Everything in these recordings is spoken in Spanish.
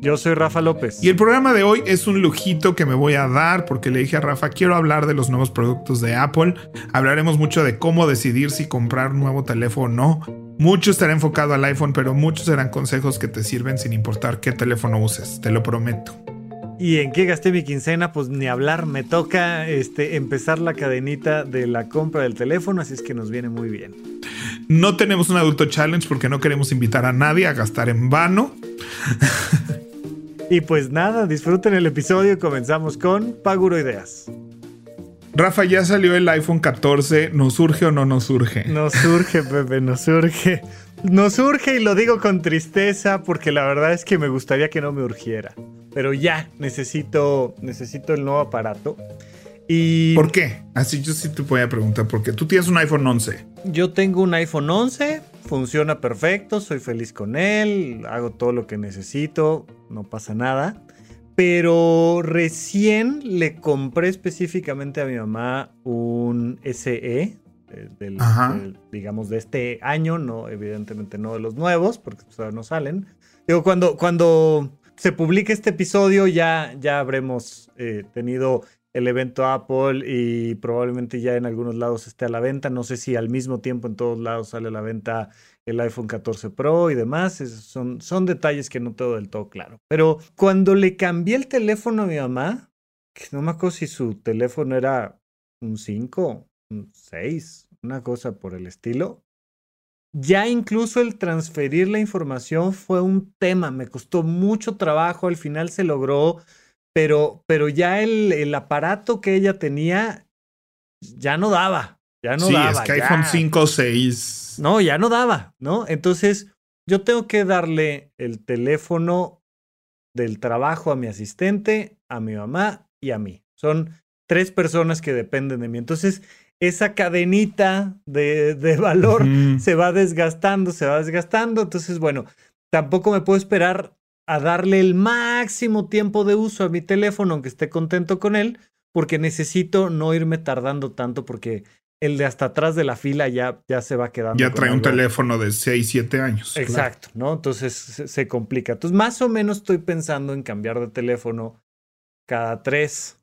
Yo soy Rafa López. Y el programa de hoy es un lujito que me voy a dar porque le dije a Rafa, quiero hablar de los nuevos productos de Apple. Hablaremos mucho de cómo decidir si comprar un nuevo teléfono o no. Mucho estará enfocado al iPhone, pero muchos serán consejos que te sirven sin importar qué teléfono uses, te lo prometo. ¿Y en qué gasté mi quincena? Pues ni hablar, me toca este, empezar la cadenita de la compra del teléfono, así es que nos viene muy bien. No tenemos un adulto challenge porque no queremos invitar a nadie a gastar en vano. Y pues nada, disfruten el episodio y comenzamos con Paguro Ideas. Rafa, ya salió el iPhone 14. ¿Nos surge o no nos surge? Nos surge, Pepe, nos surge. Nos surge y lo digo con tristeza porque la verdad es que me gustaría que no me urgiera. Pero ya, necesito, necesito el nuevo aparato. Y ¿Por qué? Así yo sí te voy a preguntar, porque tú tienes un iPhone 11. Yo tengo un iPhone 11, funciona perfecto, soy feliz con él, hago todo lo que necesito, no pasa nada. Pero recién le compré específicamente a mi mamá un SE, del, digamos, de este año, no, evidentemente no de los nuevos, porque todavía no salen. Digo, cuando, cuando se publique este episodio ya, ya habremos eh, tenido el evento Apple y probablemente ya en algunos lados esté a la venta. No sé si al mismo tiempo en todos lados sale a la venta el iPhone 14 Pro y demás. son, son detalles que no tengo del todo claro. Pero cuando le cambié el teléfono a mi mamá, que no me acuerdo si su teléfono era un 5, un 6, una cosa por el estilo. Ya incluso el transferir la información fue un tema, me costó mucho trabajo, al final se logró pero, pero ya el, el aparato que ella tenía ya no daba. Ya no sí, daba. es que iPhone 5 o 6. No, ya no daba, ¿no? Entonces, yo tengo que darle el teléfono del trabajo a mi asistente, a mi mamá y a mí. Son tres personas que dependen de mí. Entonces, esa cadenita de, de valor se va desgastando, se va desgastando. Entonces, bueno, tampoco me puedo esperar a darle el máximo tiempo de uso a mi teléfono, aunque esté contento con él, porque necesito no irme tardando tanto, porque el de hasta atrás de la fila ya, ya se va quedando. Ya trae un teléfono de 6, 7 años. Exacto, ¿no? Entonces se, complica. Entonces, más o menos estoy pensando en cambiar de teléfono cada tres.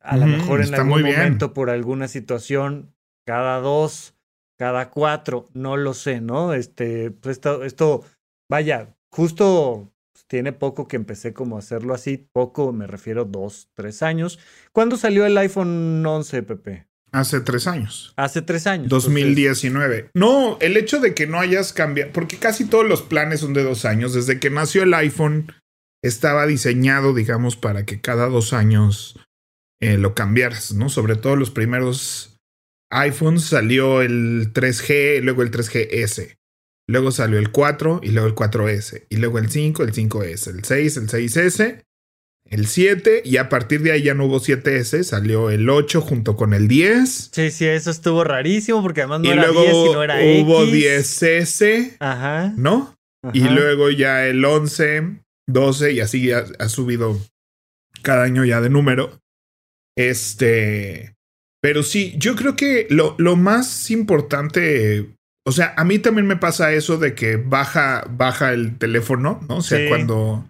A lo mejor en algún momento, por alguna situación, cada dos, cada cuatro, no lo sé, ¿no? Este, pues esto, esto, vaya, justo tiene poco que empecé como a hacerlo así, poco me refiero dos, tres años. ¿Cuándo salió el iPhone 11, Pepe? Hace tres años. Hace tres años. 2019. No, el hecho de que no hayas cambiado, porque casi todos los planes son de dos años. Desde que nació el iPhone, estaba diseñado, digamos, para que cada dos años eh, lo cambiaras, ¿no? Sobre todo los primeros iPhones salió el 3G, luego el 3GS. Luego salió el 4 y luego el 4S. Y luego el 5, el 5S. El 6, el 6S. El 7 y a partir de ahí ya no hubo 7S, salió el 8 junto con el 10. Sí, sí, eso estuvo rarísimo porque además no y era luego 10 y no era hubo X. 10S, Ajá. ¿no? Ajá. Y luego ya el 11, 12 y así ha, ha subido cada año ya de número. Este, pero sí, yo creo que lo, lo más importante o sea, a mí también me pasa eso de que baja, baja el teléfono, ¿no? O sea, Sí. cuando,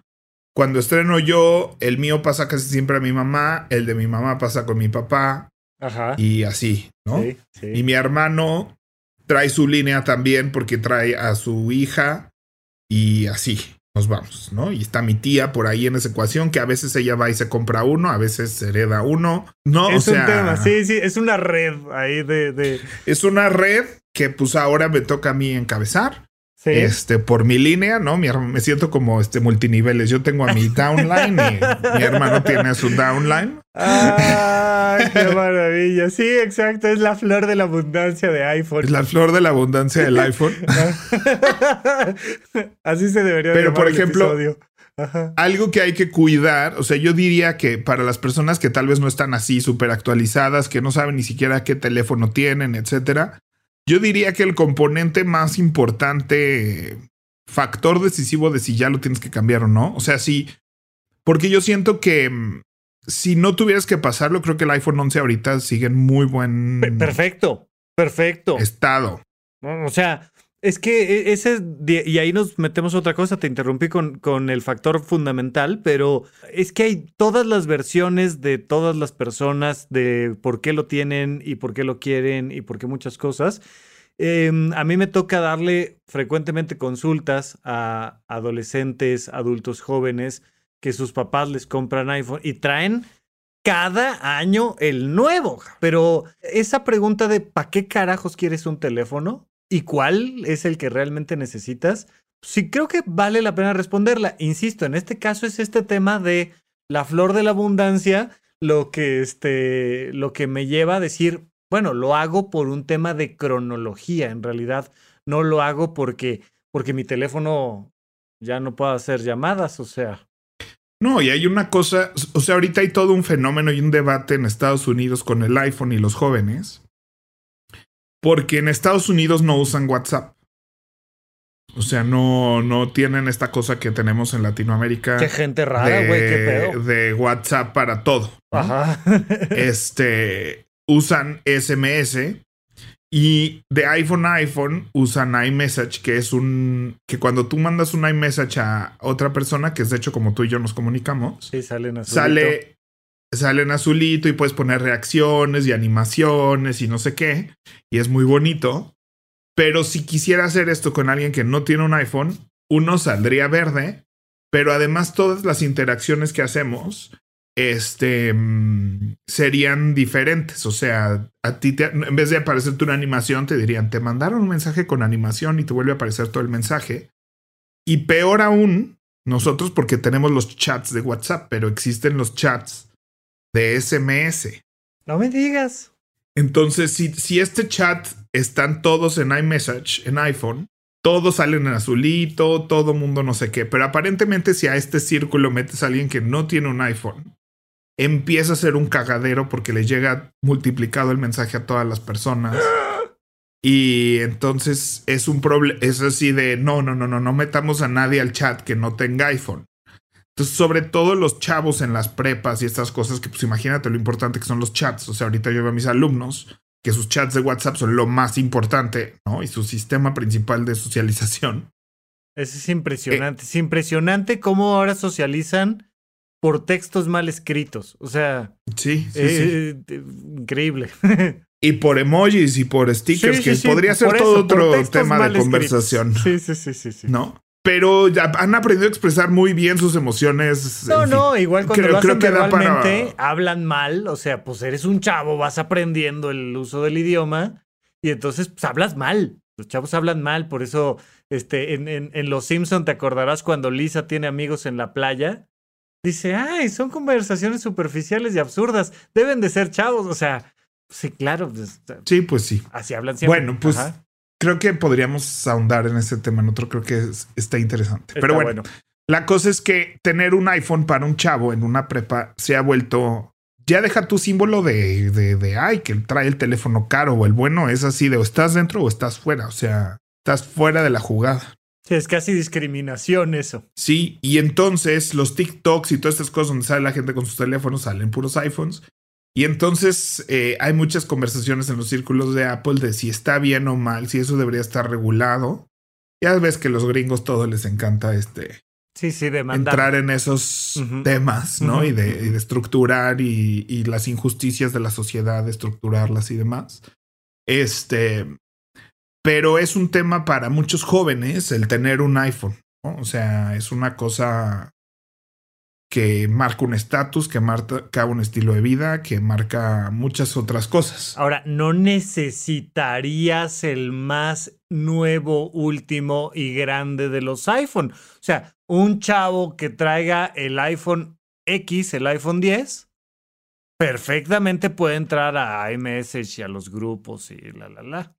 cuando estreno yo, el mío pasa casi siempre a mi mamá, el de mi mamá pasa con mi papá Ajá. y así, ¿no? Sí, sí. Y mi hermano trae su línea también porque trae a su hija y así nos vamos, ¿no? Y está mi tía por ahí en esa ecuación que a veces ella va y se compra uno, a veces se hereda uno. No, es o sea, un tema, sí, sí, es una red ahí de. de es una red que pues ahora me toca a mí encabezar. sí. Este, por mi línea, ¿no? Mi, me siento como este multiniveles. Yo tengo a mi downline y mi hermano tiene a su downline. ¡Ay, qué maravilla! Sí, exacto, es la flor de la abundancia de iPhone. Es la flor de la abundancia del iPhone. Así se debería Pero, llamar por el ejemplo, algo que hay que cuidar, o sea, yo diría que para las personas que tal vez no están así súper actualizadas, que no saben ni siquiera qué teléfono tienen, etcétera, yo diría que el componente más importante, factor decisivo de si ya lo tienes que cambiar o no, o sea, sí, porque yo siento que mm, si no tuvieras que pasarlo, creo que el iPhone 11 ahorita sigue en muy buen Perfecto, perfecto. estado. O sea, es que e, ese, y ahí nos metemos otra cosa, te interrumpí con, con el factor fundamental, pero es que hay todas las versiones de todas las personas de por qué lo tienen y por qué lo quieren y por qué muchas cosas. Em, a mí me toca darle frecuentemente consultas a adolescentes, adultos jóvenes, que sus papás les compran iPhone y traen cada año el nuevo. Pero esa pregunta de ¿para qué carajos quieres un teléfono? Y cuál es el que realmente necesitas, sí creo que vale la pena responderla. Insisto, en este caso es este tema de la flor de la abundancia, lo que, este, lo que me lleva a decir, bueno, lo hago por un tema de cronología, en realidad no lo hago porque, porque mi teléfono ya no puedo hacer llamadas, o sea. No, y hay una cosa, o sea, ahorita hay todo un fenómeno y un debate en Estados Unidos con el iPhone y los jóvenes, porque en Estados Unidos no usan WhatsApp. O sea, no, no tienen esta cosa que tenemos en Latinoamérica. Qué gente rara, güey, qué pedo. De WhatsApp para todo. Ajá. este, usan SMS y de iPhone a iPhone usan iMessage, que es un. que cuando tú mandas un iMessage a otra persona, que es de hecho como tú y yo nos comunicamos, sí, salen sale sale en azulito y puedes poner reacciones y animaciones y no sé qué. Y es muy bonito. Pero si quisiera hacer esto con alguien que no tiene un iPhone, uno saldría verde, pero además todas las interacciones que hacemos este mm, serían diferentes. O sea, a ti en vez de aparecerte una animación, te dirían, te mandaron un mensaje con animación y te vuelve a aparecer todo el mensaje. Y peor aún, nosotros porque tenemos los chats de WhatsApp, pero existen los chats de SMS. No me digas. Entonces, si, si este chat están todos en iMessage, en iPhone, todos salen en azulito, todo mundo no sé qué, pero aparentemente si a este círculo metes a alguien que no tiene un iPhone, empieza a ser un cagadero porque le llega multiplicado el mensaje a todas las personas. Y entonces es un problema, es así de, no, no, no, no, no metamos a nadie al chat que no tenga iPhone. Entonces, sobre todo los chavos en las prepas y estas cosas, que pues imagínate lo importante que son los chats. O sea, ahorita yo veo a mis alumnos que sus chats de WhatsApp son lo más importante, ¿no? Y su sistema principal de socialización. Eso es impresionante. es impresionante cómo ahora socializan por textos mal escritos. O sea. Sí, sí, eh, increíble. y por emojis y por stickers, que podría ser todo otro tema de conversación. Sí, sí, sí, sí, sí. ¿No? Pero ya han aprendido a expresar muy bien sus emociones. No, no, igual cuando lo hacen verbalmente, hablan mal, o sea, pues eres un chavo, vas aprendiendo el uso del idioma y entonces pues, hablas mal. Los chavos hablan mal, por eso este, en, en, en Los Simpson te acordarás cuando Lisa tiene amigos en la playa. Dice, ay, son conversaciones superficiales y absurdas, deben de ser chavos, o sea, sí, claro. Pues, sí, pues sí. Así hablan siempre. Bueno, pues creo que podríamos ahondar en ese tema en otro, creo que está interesante. Pero bueno, la cosa es que tener un iPhone para un chavo en una prepa se ha vuelto. Ya deja tu símbolo de, de, de ay, que trae el teléfono caro o el bueno es así de o estás dentro o estás fuera. O sea, estás fuera de la jugada. es casi discriminación eso. Sí, y entonces los TikToks y todas estas cosas donde sale la gente con sus teléfonos salen puros iPhones. Y entonces eh, hay muchas conversaciones en los círculos de Apple de si está bien o mal, si eso debería estar regulado. Ya ves que los gringos todo les encanta este. Sí, sí, Entrar en esos temas, ¿no? y, de, estructurar y, y, las injusticias de la sociedad, estructurarlas y demás. Este. Pero es un tema para muchos jóvenes el tener un iPhone. ¿no? O sea, es una cosa que marca un estatus, que marca un estilo de vida, que marca muchas otras cosas. Ahora, ¿no necesitarías el más nuevo, último y grande de los iPhone? O sea, un chavo que traiga el iPhone X, el iPhone 10, perfectamente puede entrar a iMessage y a los grupos y la, la, la.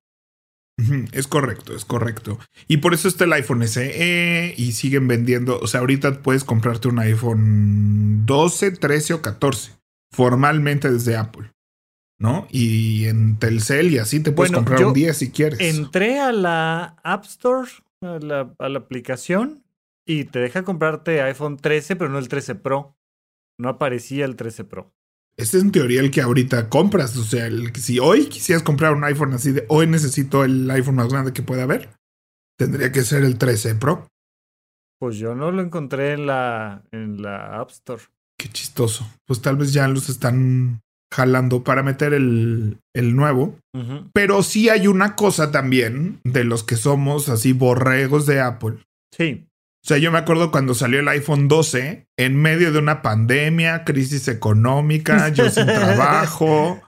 Es correcto, es correcto. Y por eso está el iPhone SE y siguen vendiendo. O sea, ahorita puedes comprarte un iPhone 12, 13 o 14 formalmente desde Apple. ¿No? Y en Telcel y así te puedes comprar un 10 si quieres. Entré a la App Store, a la, a la aplicación, y te deja comprarte iPhone 13, pero no el 13 Pro. No aparecía el 13 Pro. Este es en teoría el que ahorita compras. O sea, el, si hoy quisieras comprar un iPhone así de hoy necesito el iPhone más grande que pueda haber, tendría que ser el 13 Pro. Pues yo no lo encontré en la, en la App Store. Qué chistoso. Pues tal vez ya los están jalando para meter el, el nuevo. Pero sí hay una cosa también de los que somos así borregos de Apple. Sí. O sea, yo me acuerdo cuando salió el iPhone 12, en medio de una pandemia, crisis económica, yo sin trabajo,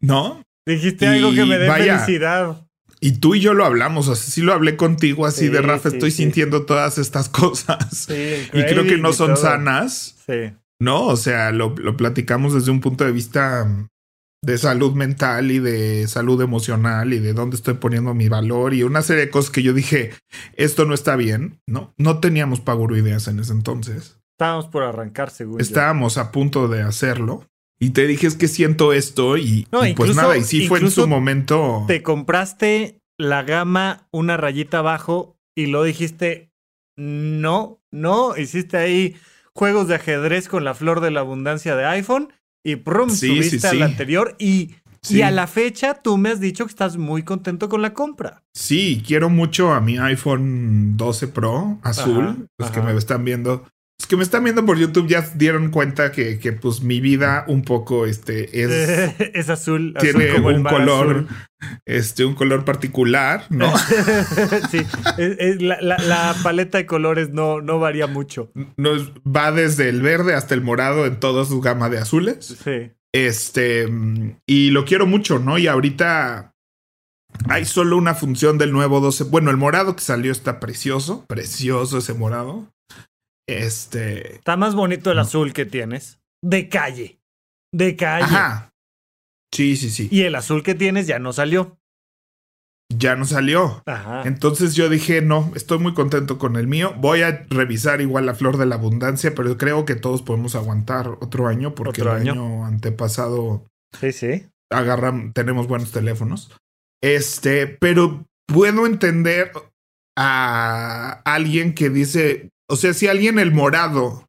¿no? Dijiste algo que me dé felicidad. Y tú y yo lo hablamos, así sí lo hablé contigo, así de Rafa, estoy sintiendo todas estas cosas. y creo que no son sanas. Sí. No, o sea, lo, lo platicamos desde un punto de vista de salud mental y de salud emocional y de dónde estoy poniendo mi valor y una serie de cosas que yo dije, esto no está bien, ¿no? No teníamos Paguro Ideas en ese entonces. Estábamos por arrancar, según Estábamos a punto de hacerlo. Y te dije, es que siento esto y, pues nada, y sí fue en su momento. Te compraste la gama una rayita abajo y lo dijiste, no, no, hiciste ahí juegos de ajedrez con la flor de la abundancia de iPhone y prum, subiste al anterior y, y a la fecha tú me has dicho que estás muy contento con la compra. Sí, quiero mucho a mi iPhone 12 Pro azul, los que me están viendo. Que me están viendo por YouTube ya dieron cuenta que, que pues mi vida un poco este es es azul, tiene un color este un color particular, ¿no? sí, la, la, paleta de colores no, no varía mucho. Nos va desde el verde hasta el morado en toda su gama de azules. Sí. Este y lo quiero mucho, ¿no? Y ahorita hay solo una función del nuevo 12. Bueno, el morado que salió está precioso, precioso ese morado. Este. Está más bonito el azul que tienes. De calle. De calle. Ajá. Sí, sí, sí. Y el azul que tienes ya no salió. Ya no salió. Ajá. Entonces yo dije, no, estoy muy contento con el mío. Voy a revisar igual la flor de la abundancia, pero creo que todos podemos aguantar otro año porque el año? antepasado. Sí, sí. Agarran, tenemos buenos teléfonos. Este, pero puedo entender a alguien que dice, o sea, si alguien el morado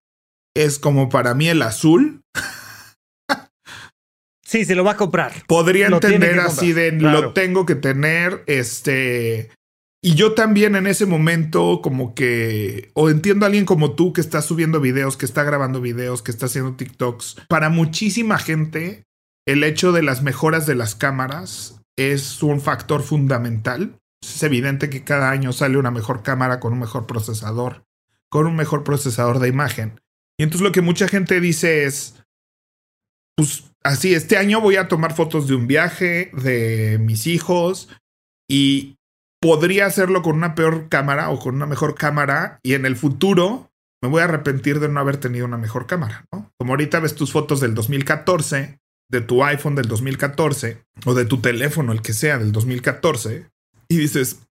es como para mí el azul. sí, se lo va a comprar. Podría entender así de lo tengo que tener. Este. Y yo también en ese momento, como que. O entiendo a alguien como tú que está subiendo videos, que está grabando videos, que está haciendo TikToks. Para muchísima gente, el hecho de las mejoras de las cámaras es un factor fundamental. Es evidente que cada año sale una mejor cámara con un mejor procesador con un mejor procesador de imagen. Y entonces lo que mucha gente dice es, pues así, este año voy a tomar fotos de un viaje, de mis hijos, y podría hacerlo con una peor cámara o con una mejor cámara, y en el futuro me voy a arrepentir de no haber tenido una mejor cámara, ¿no? Como ahorita ves tus fotos del 2014, de tu iPhone del 2014, o de tu teléfono, el que sea, del 2014, y dices,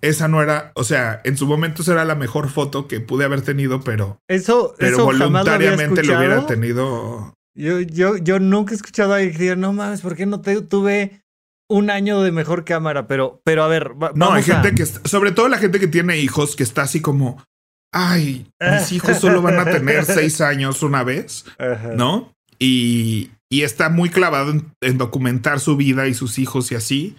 esa no era, o sea, en su momento será la mejor foto que pude haber tenido, pero, eso, pero voluntariamente lo, hubiera tenido. Yo, yo, yo nunca he escuchado a alguien decir, no mames, ¿por qué no te, tuve un año de mejor cámara? Pero, pero a ver, no, hay gente que, sobre todo la gente que tiene hijos, que está así como, ay, mis hijos solo van a tener seis años una vez, ¿no? Y, y está muy clavado en documentar su vida y sus hijos y así.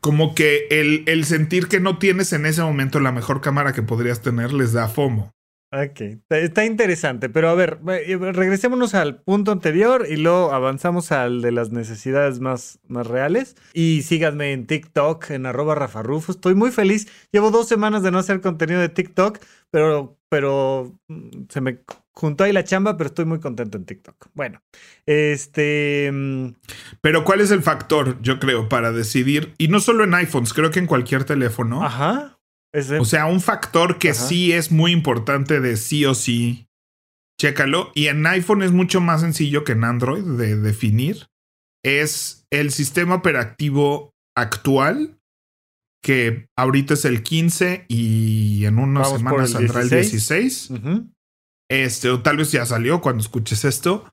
Como que el, el sentir que no tienes en ese momento la mejor cámara que podrías tener les da FOMO. Ok, está interesante, pero a ver, regresémonos al punto anterior y luego avanzamos al de las necesidades más, más reales. Y síganme en TikTok, en arroba rafarrufo. Estoy muy feliz. Llevo dos semanas de no hacer contenido de TikTok, pero, pero mm, se me juntó ahí la chamba, pero estoy muy contento en TikTok. Bueno, este... Mm, pero ¿cuál es el factor, yo creo, para decidir? Y no solo en iPhones, creo que en cualquier teléfono. Ajá o sea, un factor que sí es muy importante de sí o sí. Chécalo. Y en iPhone es mucho más sencillo que en Android de definir. Es el sistema operativo actual que ahorita es el 15 y en unas Vamos semanas el saldrá el 16. Ujú. Este, o tal vez ya salió cuando escuches esto.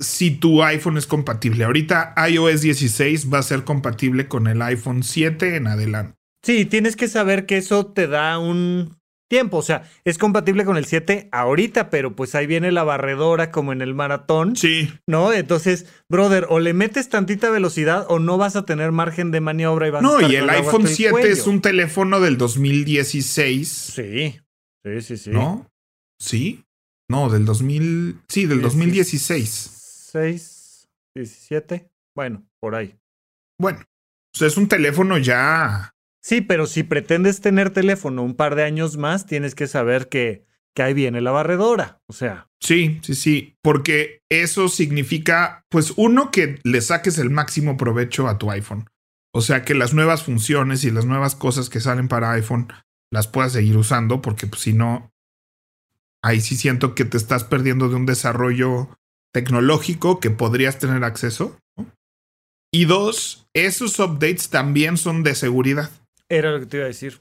Si tu iPhone es compatible, ahorita iOS 16 va a ser compatible con el iPhone 7 en adelante. Sí, tienes que saber que eso te da un tiempo. O sea, es compatible con el 7 ahorita, pero pues ahí viene la barredora como en el maratón. Sí, ¿No? Entonces, brother, o le metes tantita velocidad o no vas a tener margen de maniobra y vas a no, y el iPhone hasta el 7 es un teléfono del 2016, Sí, sí, sí, sí. ¿no? Sí, no, del 2000, sí, del 2016. 6, 17, bueno, por ahí. Bueno, o sea, es un teléfono ya. Sí, pero si pretendes tener teléfono un par de años más, tienes que saber que, que ahí viene la barredora. O sea, Sí, sí, sí, porque eso significa, pues, uno, que le saques el máximo provecho a tu iPhone. O sea, que las nuevas funciones y las nuevas cosas que salen para iPhone las puedas seguir usando, porque pues, si no, ahí sí siento que te estás perdiendo de un desarrollo tecnológico que podrías tener acceso. ¿no? Y dos, esos updates también son de seguridad. era lo que te iba a decir.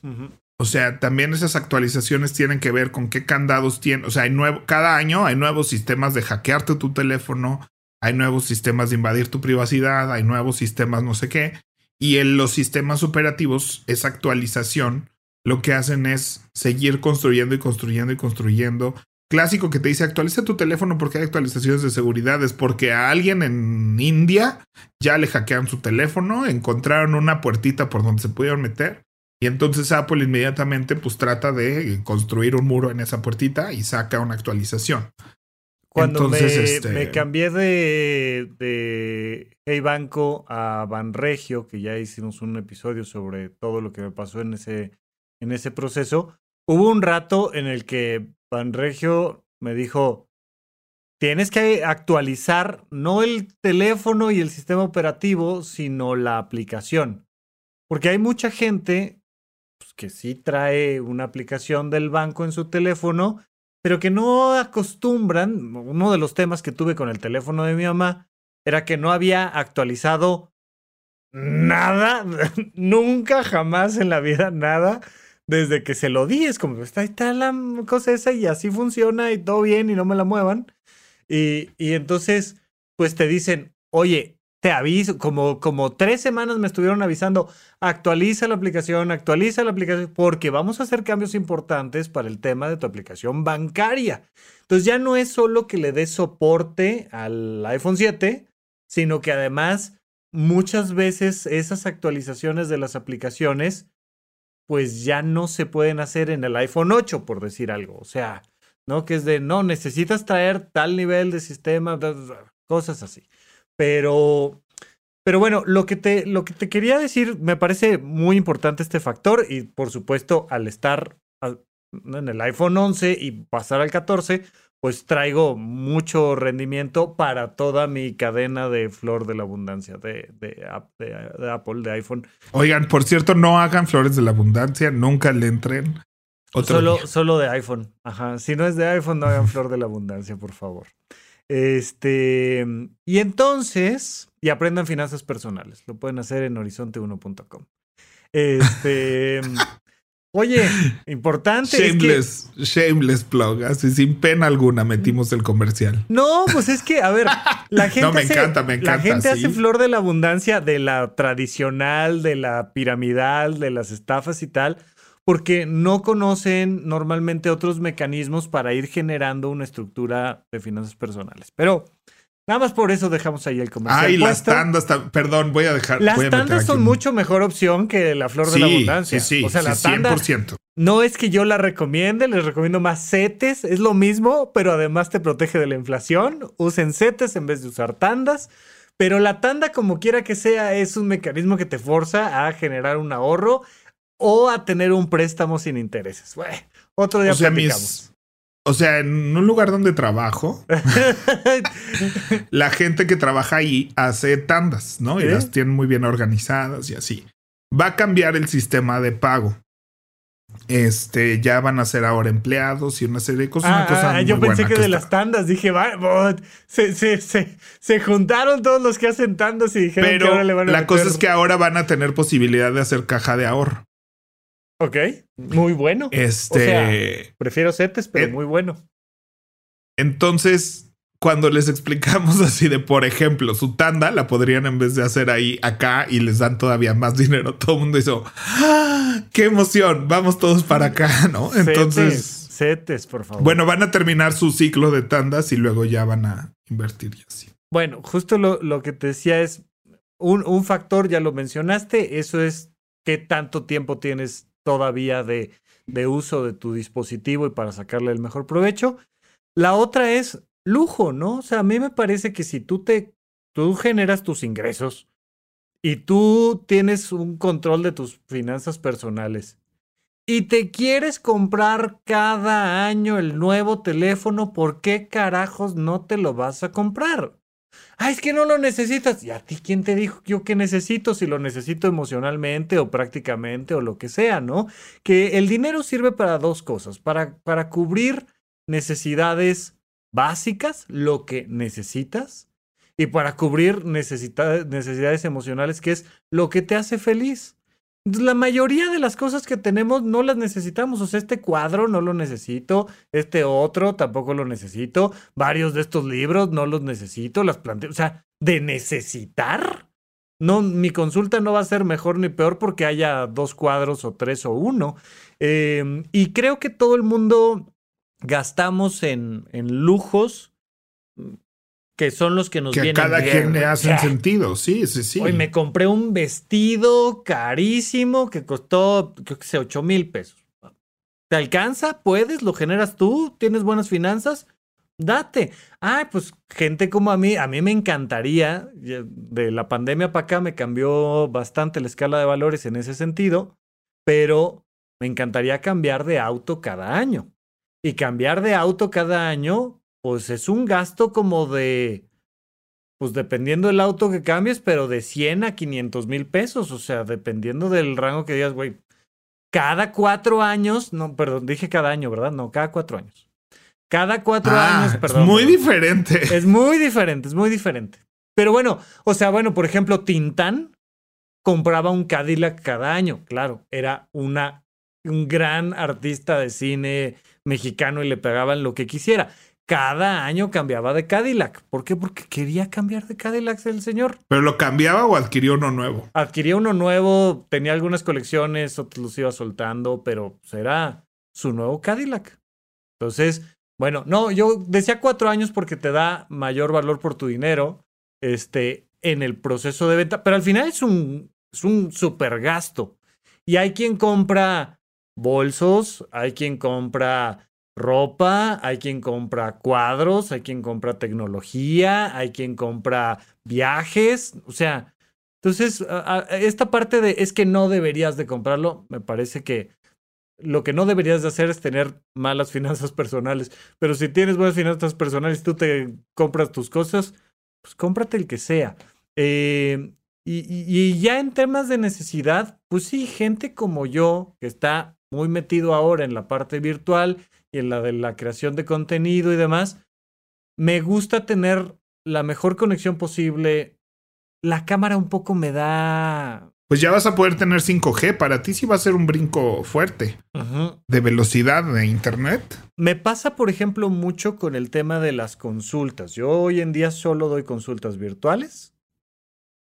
O sea, también esas actualizaciones tienen que ver con qué candados tienen. O sea, hay nuevo, cada año hay nuevos sistemas de hackearte tu teléfono, hay nuevos sistemas de invadir tu privacidad, hay nuevos sistemas no sé qué. Y en los sistemas operativos, esa actualización, lo que hacen es seguir construyendo y construyendo y construyendo. Clásico que te dice actualiza tu teléfono porque hay actualizaciones de seguridad. Es porque a alguien en India ya le hackearon su teléfono, encontraron una puertita por donde se pudieron meter. Y entonces Apple inmediatamente pues trata de construir un muro en esa puertita y saca una actualización. Cuando Entonces, me, este- me cambié de, de Hey Banco a Banregio, que ya hicimos un episodio sobre todo lo que me pasó en ese, en ese proceso, hubo un rato en el que Banregio me dijo, tienes que actualizar no el teléfono y el sistema operativo, sino la aplicación. Porque hay mucha gente pues, que sí trae una aplicación del banco en su teléfono, pero que no acostumbran. Uno de los temas que tuve con el teléfono de mi mamá era que no había actualizado nada, nunca, jamás en la vida, nada, desde que se lo di. Es como, está, ahí está la cosa esa y así funciona y todo bien y no me la muevan. Y, y entonces, pues te dicen, oye, te aviso, como, como tres semanas me estuvieron avisando, actualiza la aplicación, actualiza la aplicación, porque vamos a hacer cambios importantes para el tema de tu aplicación bancaria. Entonces ya no es solo que le des soporte al iPhone 7, sino que además muchas veces esas actualizaciones de las aplicaciones pues ya no se pueden hacer en el iPhone 8, por decir algo. O sea, ¿no? Que es de, no, necesitas traer tal nivel de sistema, cosas así. Pero, pero bueno, lo que, te, lo que te quería decir, me parece muy importante este factor y por supuesto al estar al- en el iPhone 11 y pasar al 14, pues traigo mucho rendimiento para toda mi cadena de flor de la abundancia de, de, Ap- de- de Apple, de iPhone. Oigan, por cierto, no hagan flores de la abundancia, nunca le entren. Otro Solo, día. solo de iPhone. Ajá. Si no es de iPhone, no hagan flor de la abundancia, por favor. Este. Y entonces. Y aprendan finanzas personales. Lo pueden hacer en horizonte1.com. Este. oye, importante. es que- Shameless, shameless plug, así sin pena alguna metimos el comercial. No, pues es que, a ver, la gente, me hace, encanta, me la encanta, gente hace sí. flor de la abundancia de la tradicional, de la piramidal, de las estafas y tal, porque no conocen normalmente otros mecanismos para ir generando una estructura de finanzas personales. Pero nada más por eso dejamos ahí el comercial. Ay, las tandas, perdón, voy a dejar. Las voy a tandas son mucho mejor opción que la flor de la abundancia. Sí, sí, o sea, la sí, tanda 100%. no es que yo la recomiende, les recomiendo más CETES, es lo mismo, pero además te protege de la inflación. Usen CETES en vez de usar tandas. Pero la tanda, como quiera que sea, es un mecanismo que te forza a generar un ahorro o a tener un préstamo sin intereses. Bueno, otro día O sea, platicamos. mis, o sea, en un lugar donde trabajo, la gente que trabaja ahí hace tandas, ¿no? Y las tienen muy bien organizadas y así. Va a cambiar el sistema de pago. Este, ya van a ser ahora empleados y una serie de cosas. una Ah, cosa ah, muy yo pensé buena que de está. las tandas. Dije, va, se, se, se, se juntaron todos los que hacen tandas y dijeron que Pero ahora le van a la cosa es que ahora van a tener posibilidad de hacer caja de ahorro. Ok, muy bueno. Este. Prefiero setes, pero muy bueno. Entonces, cuando les explicamos así de, por ejemplo, su tanda la podrían en vez de hacer ahí acá y les dan todavía más dinero, todo el mundo hizo, ¡Ah! ¡qué emoción! Vamos todos para acá, ¿no? Entonces, Setes, setes, por favor. bueno, van a terminar su ciclo de tandas y luego ya van a invertir y así. Bueno, justo lo, lo que te decía es un, un factor, ya lo mencionaste, eso es qué tanto tiempo tienes todavía de, de uso de tu dispositivo y para sacarle el mejor provecho. La otra es lujo, ¿no? O sea, a mí me parece que si tú te, tú generas tus ingresos y tú tienes un control de tus finanzas personales y te quieres comprar cada año el nuevo teléfono, ¿por qué carajos no te lo vas a comprar? Ah, es que no lo necesitas. ¿Y a ti quién te dijo yo que necesito? Si lo necesito emocionalmente o prácticamente o lo que sea, ¿no? Que el dinero sirve para dos cosas. Para, para cubrir necesidades básicas, lo que necesitas, y para cubrir necesidades emocionales, que es lo que te hace feliz. Entonces, La mayoría de las cosas que tenemos no las necesitamos. O sea, este cuadro no lo necesito, este otro tampoco lo necesito, varios de estos libros no los necesito, las plantas. O sea, de necesitar. No, mi consulta no va a ser mejor ni peor porque haya dos cuadros o tres o uno. Eh, y creo que todo el mundo gastamos en, en lujos que son los que nos que a vienen cada bien, quien le hacen sentido. Sí, sí, sí. Hoy me compré un vestido carísimo que costó, creo que sé, 8 mil pesos. ¿Te alcanza? ¿Puedes? ¿Lo generas tú? ¿Tienes buenas finanzas? Date. Ay, pues gente como a mí, a mí me encantaría, de la pandemia para acá me cambió bastante la escala de valores en ese sentido, pero me encantaría cambiar de auto cada año. Y cambiar de auto cada año, pues es un gasto como de, pues dependiendo del auto que cambies, pero de 100 a 500 mil pesos, o sea, dependiendo del rango que digas, güey, cada cuatro años, no, perdón, dije cada año, ¿verdad? No, cada cuatro años. Cada cuatro Ah, años, es muy perdón. diferente. Es muy diferente, es muy diferente. Pero bueno, o sea, bueno, por ejemplo, Tintán compraba un Cadillac cada año. Claro, era una, un gran artista de cine mexicano y le pegaban lo que quisiera. Cada año cambiaba de Cadillac. ¿Por qué? Porque quería cambiar de Cadillac el señor. ¿Pero lo cambiaba o adquirió uno nuevo? Adquiría uno nuevo, tenía algunas colecciones, otros los iba soltando, pero pues, era su nuevo Cadillac. Entonces, bueno, no, yo decía cuatro años porque te da mayor valor por tu dinero este, en el proceso de venta, pero al final es un, es un super gasto. Y hay quien compra bolsos, hay quien compra ropa, hay quien compra cuadros, hay quien compra tecnología, hay quien compra viajes, o sea, entonces esta parte de es que no deberías de comprarlo, me parece que lo que no deberías de hacer es tener malas finanzas personales, pero si tienes buenas finanzas personales tú te compras tus cosas, pues cómprate el que sea. Eh, y- y ya en temas de necesidad, pues sí, gente como yo, que está muy metido ahora en la parte virtual y en la de la creación de contenido y demás, me gusta tener la mejor conexión posible. La cámara un poco me da... Pues ya vas a poder tener 5G. Para ti sí va a ser un brinco fuerte de velocidad de internet. Me pasa, por ejemplo, mucho con el tema de las consultas. Yo hoy en día solo doy consultas virtuales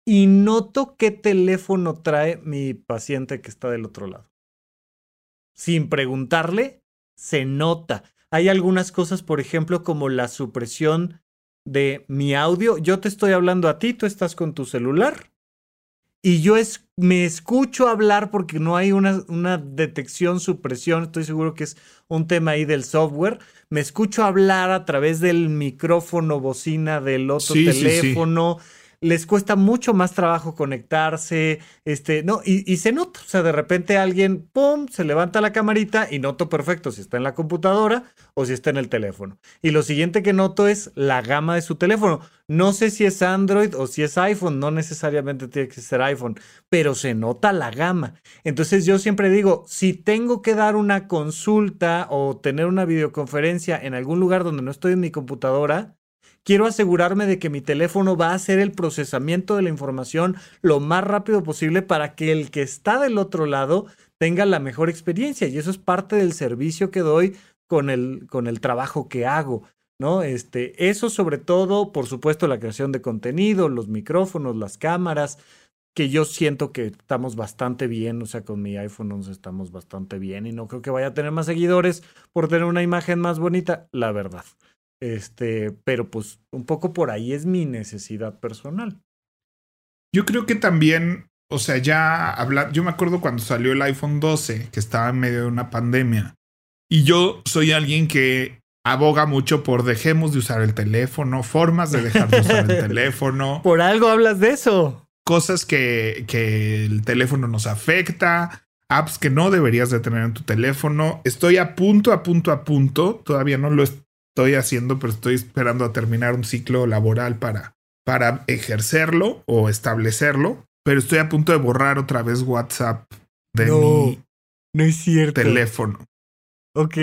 y noto qué teléfono trae mi paciente que está del otro lado. Sin preguntarle, se nota. Hay algunas cosas, por ejemplo, como la supresión de mi audio. Yo te estoy hablando a ti, tú estás con tu celular y yo es, me escucho hablar porque no hay una, una detección, supresión. Estoy seguro que es un tema ahí del software. Me escucho hablar a través del micrófono, bocina del otro Sí, sí, sí. Les cuesta mucho más trabajo conectarse, este, no, y, y, se nota, o sea, de repente alguien, pum, se levanta la camarita y noto perfecto si está en la computadora o si está en el teléfono. Y lo siguiente que noto es la gama de su teléfono. No sé si es Android o si es iPhone, no necesariamente tiene que ser iPhone, pero se nota la gama. Entonces yo siempre digo, si tengo que dar una consulta o tener una videoconferencia en algún lugar donde no estoy en mi computadora, quiero asegurarme de que mi teléfono va a hacer el procesamiento de la información lo más rápido posible para que el que está del otro lado tenga la mejor experiencia. Y eso es parte del servicio que doy con el, con el trabajo que hago. ¿no? Este, eso sobre todo, por supuesto, la creación de contenido, los micrófonos, las cámaras, que yo siento que estamos bastante bien, o sea, con mi iPhone 11 estamos bastante bien y no creo que vaya a tener más seguidores por tener una imagen más bonita, la verdad. Este, pero pues un poco por ahí es mi necesidad personal. Yo creo que también, o sea, ya habla, yo me acuerdo cuando salió el iPhone 12, que estaba en medio de una pandemia, y yo soy alguien que aboga mucho por dejemos de usar el teléfono, formas de dejar de usar el teléfono. Por algo hablas de eso. Cosas que, que el teléfono nos afecta, apps que no deberías de tener en tu teléfono. Estoy a punto, a punto, a punto. Todavía no lo estoy haciendo, pero estoy esperando a terminar un ciclo laboral para, para ejercerlo o establecerlo. Pero estoy a punto de borrar otra vez WhatsApp de mi no es cierto. teléfono. Ok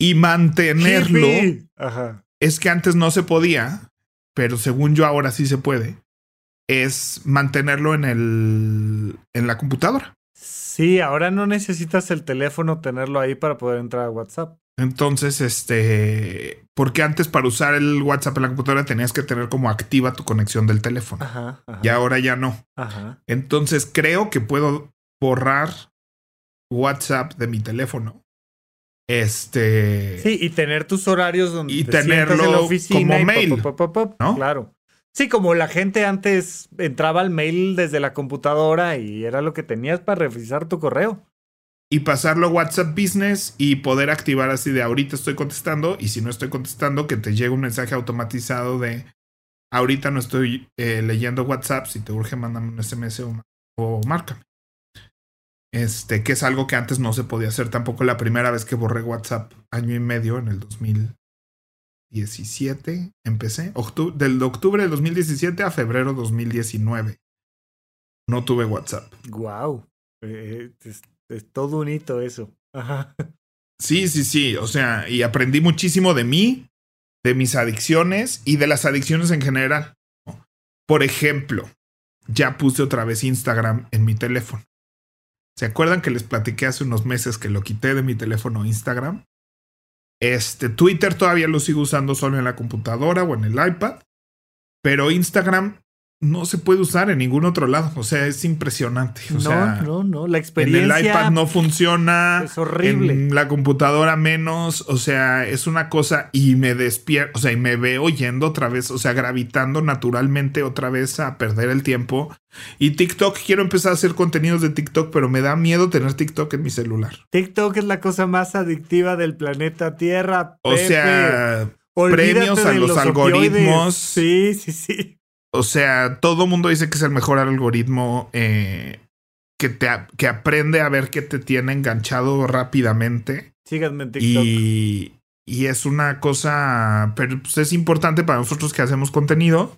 y mantenerlo. Ajá. Es que antes no se podía, pero según yo ahora sí se puede. Es mantenerlo en el en la computadora. Sí, ahora no necesitas el teléfono tenerlo ahí para poder entrar a WhatsApp. Entonces, este, porque antes para usar el WhatsApp en la computadora tenías que tener como activa tu conexión del teléfono. Ajá, Y ahora ya no. Ajá. Entonces creo que puedo borrar WhatsApp de mi teléfono este. Sí, y tener tus horarios donde y tenerlo en la oficina como mail. ¿no? Claro. Sí, como la gente antes entraba al mail desde la computadora y era lo que tenías para revisar tu correo. Y pasarlo a WhatsApp Business y poder activar así de ahorita estoy contestando y si no estoy contestando que te llegue un mensaje automatizado de ahorita no estoy eh, leyendo WhatsApp, si te urge mándame un SMS o, o márcame. Este, que es algo que antes no se podía hacer tampoco la primera vez que borré WhatsApp, año y medio en el 2017, empecé, octubre, del octubre del 2017 a febrero 2019. No tuve WhatsApp. Wow. Es, todo un hito eso. Sí, sí, sí. O sea, y aprendí muchísimo de mí, de mis adicciones y de las adicciones en general. Por ejemplo, ya puse otra vez Instagram en mi teléfono. ¿Se acuerdan que les platiqué hace unos meses que lo quité de mi teléfono Instagram? Este Twitter todavía lo sigo usando solo en la computadora o en el iPad, pero Instagram no se puede usar en ningún otro lado. O sea, es impresionante. O no, no, no. La experiencia. En el iPad no funciona. Es horrible. En la computadora menos. O sea, es una cosa. Y me despierto. O sea, y me veo yendo otra vez. O sea, gravitando naturalmente otra vez a perder el tiempo. Y TikTok, quiero empezar a hacer contenidos de TikTok, pero me da miedo tener TikTok en mi celular. TikTok es la cosa más adictiva del planeta Tierra. O sea, premios a los, algoritmos. Sí, sí, sí. O sea, todo mundo dice que es el mejor algoritmo eh, que, te, que aprende a ver que te tiene enganchado rápidamente. Síganme en TikTok. Y, y es una cosa, pero pues es importante para nosotros que hacemos contenido,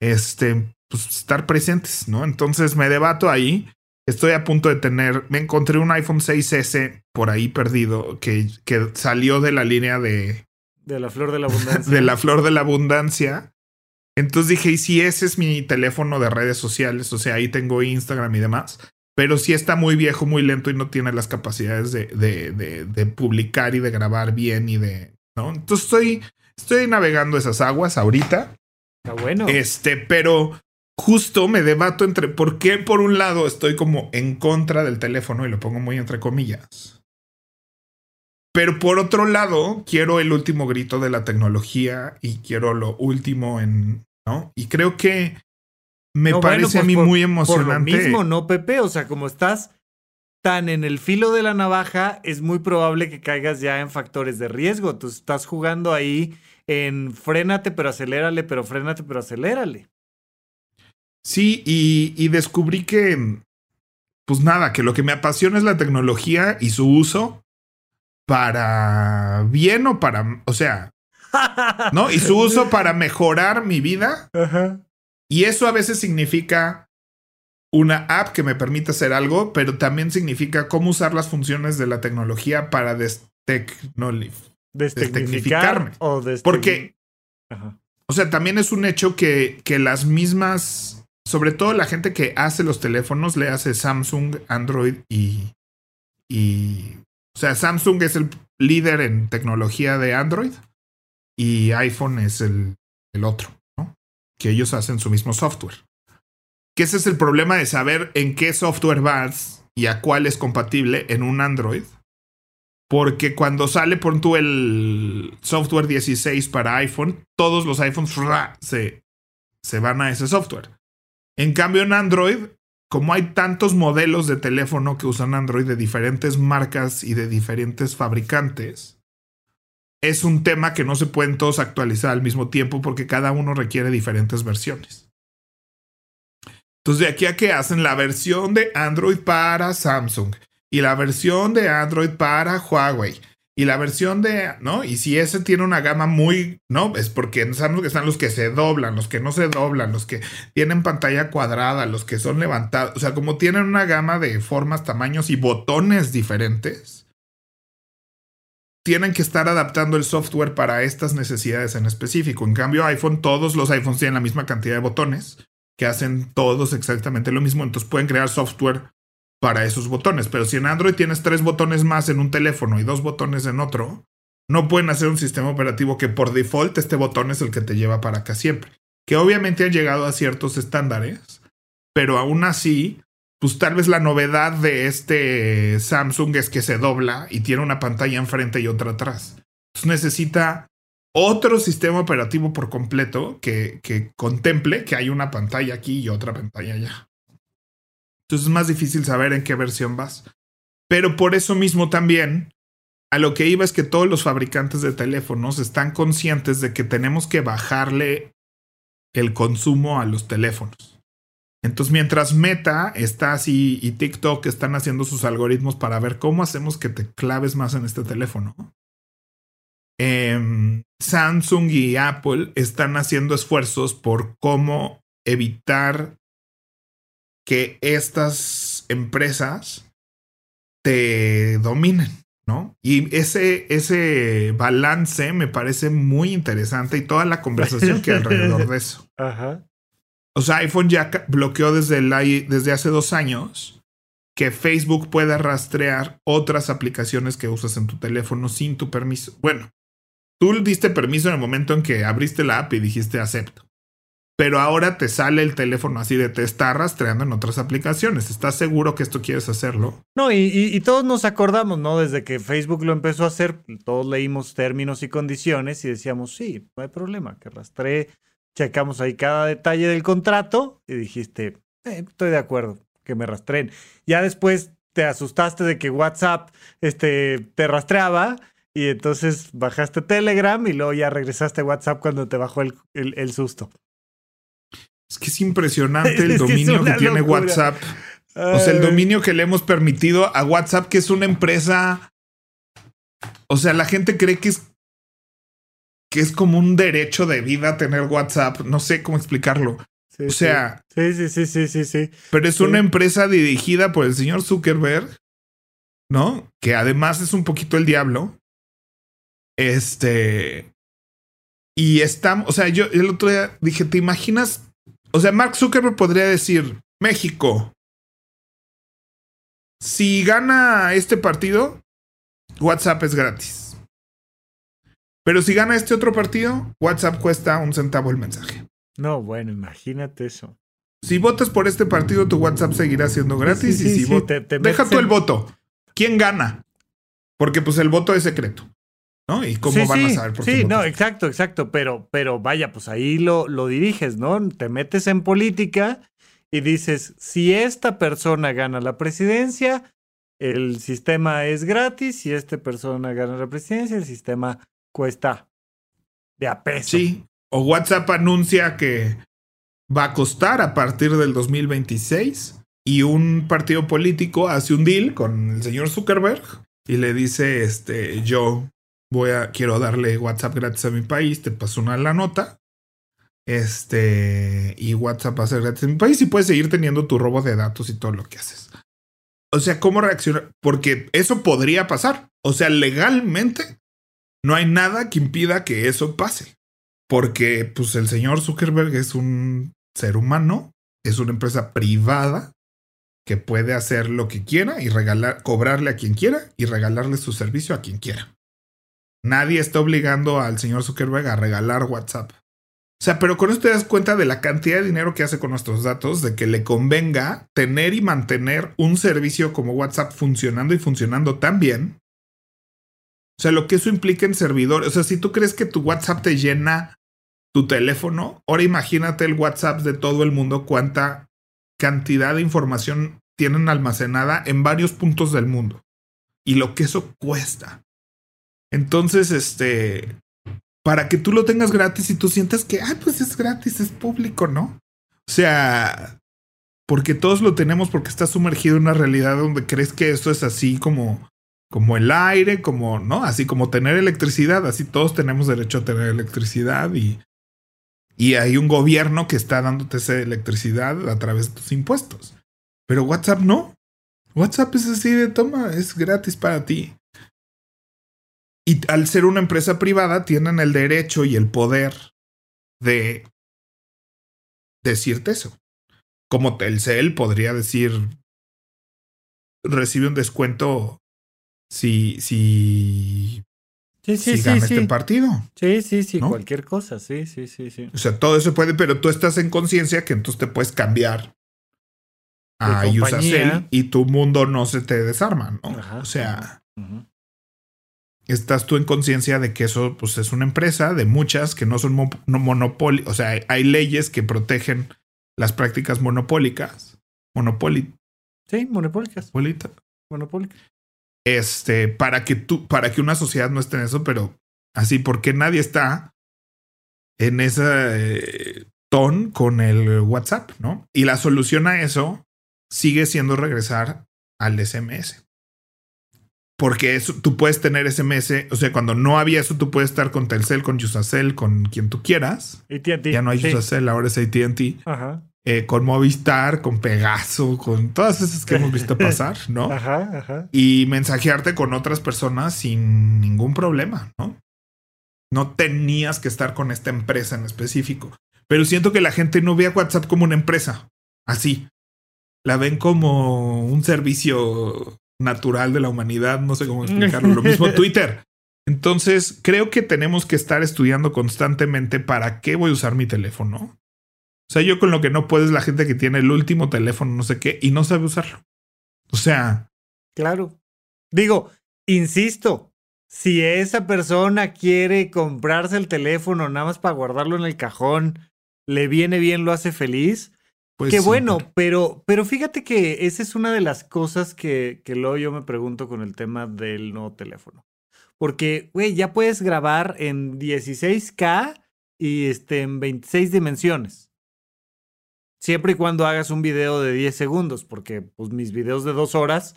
este, pues estar presentes, ¿no? Entonces me debato ahí. Estoy a punto de tener, me encontré un iPhone 6S por ahí perdido que, que salió de la línea de... De la flor de la abundancia. de la flor de la abundancia. Entonces dije, y si ese es mi teléfono de redes sociales, o sea, ahí tengo Instagram y demás, pero si está muy viejo, muy lento y no tiene las capacidades de, de, de, publicar y de grabar bien y de, ¿no? Entonces estoy, estoy navegando esas aguas ahorita. Está bueno. Este, pero justo me debato entre por qué por un lado estoy como en contra del teléfono y lo pongo muy entre comillas. Pero por otro lado, quiero el último grito de la tecnología y quiero lo último en, ¿no? Y creo que me parece a pues mí muy emocionante. Por lo mismo, ¿no, Pepe? O sea, como estás tan en el filo de la navaja, es muy probable que caigas ya en factores de riesgo. Tú estás jugando ahí en frénate, pero acelérale, pero frénate, pero acelérale. Sí, y, y descubrí que, pues nada, que lo que me apasiona es la tecnología y su uso para bien o para, o sea, ¿no? Y su uso para mejorar mi vida. Ajá. Y eso a veces significa una app que me permite hacer algo, pero también significa cómo usar las funciones de la tecnología para destecnoli- Destecnificar Destecnificarme. o Porque, Ajá. o sea, también es un hecho que, que las mismas, sobre todo la gente que hace los teléfonos, le hace Samsung, Android y, y, o sea, Samsung es el líder en tecnología de Android y iPhone es el, el otro, ¿no? Que ellos hacen su mismo software. Que ese es el problema de saber en qué software vas y a cuál es compatible en un Android. Porque cuando sale por tú el software 16 para iPhone, todos los iPhones se, se van a ese software. En cambio, en Android, como hay tantos modelos de teléfono que usan Android de diferentes marcas y de diferentes fabricantes, es un tema que no se pueden todos actualizar al mismo tiempo porque cada uno requiere diferentes versiones. Entonces, de aquí a que hacen la versión de Android para Samsung y la versión de Android para Huawei y la versión de, ¿no? Y si ese tiene una gama muy, ¿no? Es porque en Samsung están los que se doblan, los que no se doblan, los que tienen pantalla cuadrada, los que son levantados, o sea, como tienen una gama de formas, tamaños y botones diferentes, tienen que estar adaptando el software para estas necesidades en específico. En cambio, iPhone, todos los iPhones tienen la misma cantidad de botones que hacen todos exactamente lo mismo, entonces pueden crear software para esos botones. Pero si en Android tienes tres botones más en un teléfono y dos botones en otro, no pueden hacer un sistema operativo que por default este botón es el que te lleva para acá siempre. Que obviamente han llegado a ciertos estándares, pero aún así, pues tal vez la novedad de este Samsung es que se dobla y tiene una pantalla enfrente y otra atrás. Entonces necesita otro sistema operativo por completo que, que contemple que hay una pantalla aquí y otra pantalla allá. Entonces es más difícil saber en qué versión vas. Pero por eso mismo también, a lo que iba es que todos los fabricantes de teléfonos están conscientes de que tenemos que bajarle el consumo a los teléfonos. Entonces, mientras Meta está así y TikTok están haciendo sus algoritmos para ver cómo hacemos que te claves más en este teléfono, eh, Samsung y Apple están haciendo esfuerzos por cómo evitar que estas empresas te dominen, ¿no? Y ese, ese balance me parece muy interesante y toda la conversación que hay alrededor de eso. Ajá. O sea, iPhone ya bloqueó desde, desde hace dos años que Facebook pueda rastrear otras aplicaciones que usas en tu teléfono sin tu permiso. Bueno, tú diste permiso en el momento en que abriste la app y dijiste acepto. Pero ahora te sale el teléfono así de te está rastreando en otras aplicaciones. ¿Estás seguro que esto quieres hacerlo? No, y, y, y, todos nos acordamos, ¿no? Desde que Facebook lo empezó a hacer, todos leímos términos y condiciones y decíamos, sí, no hay problema, que rastree. Checamos ahí cada detalle del contrato y dijiste, eh, estoy de acuerdo, que me rastreen. Ya después te asustaste de que WhatsApp este, te rastreaba y entonces bajaste Telegram y luego ya regresaste a WhatsApp cuando te bajó el, el, el susto. Es que es impresionante el dominio que, que tiene locura. WhatsApp. Ay. O sea, el dominio que le hemos permitido a WhatsApp, que es una empresa. O sea, la gente cree que es que es como un derecho de vida tener WhatsApp. No sé cómo explicarlo. Sí, o sea, sí, sí, sí, sí, sí, sí. Pero es sí. una empresa dirigida por el señor Zuckerberg, ¿no? Que además es un poquito el diablo. Este. Y estamos, o sea, yo el otro día dije, ¿te imaginas? O sea, Mark Zuckerberg podría decir, México, si gana este partido, WhatsApp es gratis. Pero si gana este otro partido, WhatsApp cuesta un centavo el mensaje. No, bueno, imagínate eso. Si votas por este partido, tu WhatsApp seguirá siendo gratis. Sí, sí, y si sí, te, te deja tú el voto. ¿Quién gana? Porque pues el voto es secreto. ¿No? ¿Y cómo van a saber por Sí, no, exacto, exacto. Pero, pero vaya, pues ahí lo, lo diriges, ¿no? Te metes en política y dices, si esta persona gana la presidencia, el sistema es gratis. Si esta persona gana la presidencia, el sistema cuesta de a peso. Sí. O WhatsApp anuncia que va a costar a partir del 2026 y un partido político hace un deal con el señor Zuckerberg y le dice, este, yo voy a, quiero darle WhatsApp gratis a mi país, te paso una la nota. Este, y WhatsApp va a ser gratis en mi país y puedes seguir teniendo tu robo de datos y todo lo que haces. O sea, ¿cómo reaccionar? Porque eso podría pasar. O sea, legalmente no hay nada que impida que eso pase. Porque, pues, el señor Zuckerberg es un ser humano, es una empresa privada que puede hacer lo que quiera y regalar, cobrarle a quien quiera y regalarle su servicio a quien quiera. Nadie está obligando al señor Zuckerberg a regalar WhatsApp. O sea, pero con esto te das cuenta de la cantidad de dinero que hace con nuestros datos, de que le convenga tener y mantener un servicio como WhatsApp funcionando y funcionando tan bien. O sea, lo que eso implica en servidores. O sea, si tú crees que tu WhatsApp te llena tu teléfono, ahora imagínate el WhatsApp de todo el mundo, cuánta cantidad de información tienen almacenada en varios puntos del mundo. Y lo que eso cuesta. Entonces, este, para que tú lo tengas gratis y tú sientas que, ah, pues es gratis, es público, ¿no? O sea, porque todos lo tenemos porque está sumergido en una realidad donde crees que esto es así como, como el aire, como, ¿no? Así como tener electricidad, así todos tenemos derecho a tener electricidad y, y hay un gobierno que está dándote esa electricidad a través de tus impuestos. Pero WhatsApp no. WhatsApp es así de toma, es gratis para ti. Y al ser una empresa privada, tienen el derecho y el poder de decirte eso. Como Telcel podría decir, recibe un descuento si, si, sí, sí, si gana este partido. Sí, sí, sí, cualquier cosa, sí, sí, sí, sí. O sea, todo eso puede, pero tú estás en conciencia que entonces te puedes cambiar a Usacell y tu mundo no se te desarma, ¿no? o sea, estás tú en conciencia de que eso pues, es una empresa de muchas que no son monopolio, o sea, hay, leyes que protegen las prácticas monopólicas. Monopoli. Sí, monopólicas. Monopólicas. Este, para que tú, para que una sociedad no esté en eso, pero así, porque nadie está en ese eh, ton con el WhatsApp, ¿no? Y la solución a eso sigue siendo regresar al SMS porque eso, tú puedes tener SMS, o sea, cuando no había eso, tú puedes estar con Telcel, con Usacell, con quien tú quieras. AT&T. Ya no hay Usacell, ahora es AT&T. Ajá. Eh, con Movistar, con Pegaso, con todas esas que hemos visto pasar, ¿no? Ajá, ajá. Y mensajearte con otras personas sin ningún problema, ¿no? No tenías que estar con esta empresa en específico. Pero siento que la gente no ve a WhatsApp como una empresa. Así. La ven como un servicio natural de la humanidad, no sé cómo explicarlo. Lo mismo Twitter. Entonces, creo que tenemos que estar estudiando constantemente para qué voy a usar mi teléfono. O sea, yo con lo que no puedo es la gente que tiene el último teléfono, no sé qué, y no sabe usarlo. O sea. Claro. Digo, insisto, si esa persona quiere comprarse el teléfono nada más para guardarlo en el cajón, le viene bien, lo hace feliz, pues Qué bueno, pero, pero fíjate que esa es una de las cosas que, que luego yo me pregunto con el tema del nuevo teléfono. Porque, güey, ya puedes grabar en 16K y este, en 26 dimensiones. Siempre y cuando hagas un video de 10 segundos, porque pues, mis videos de dos horas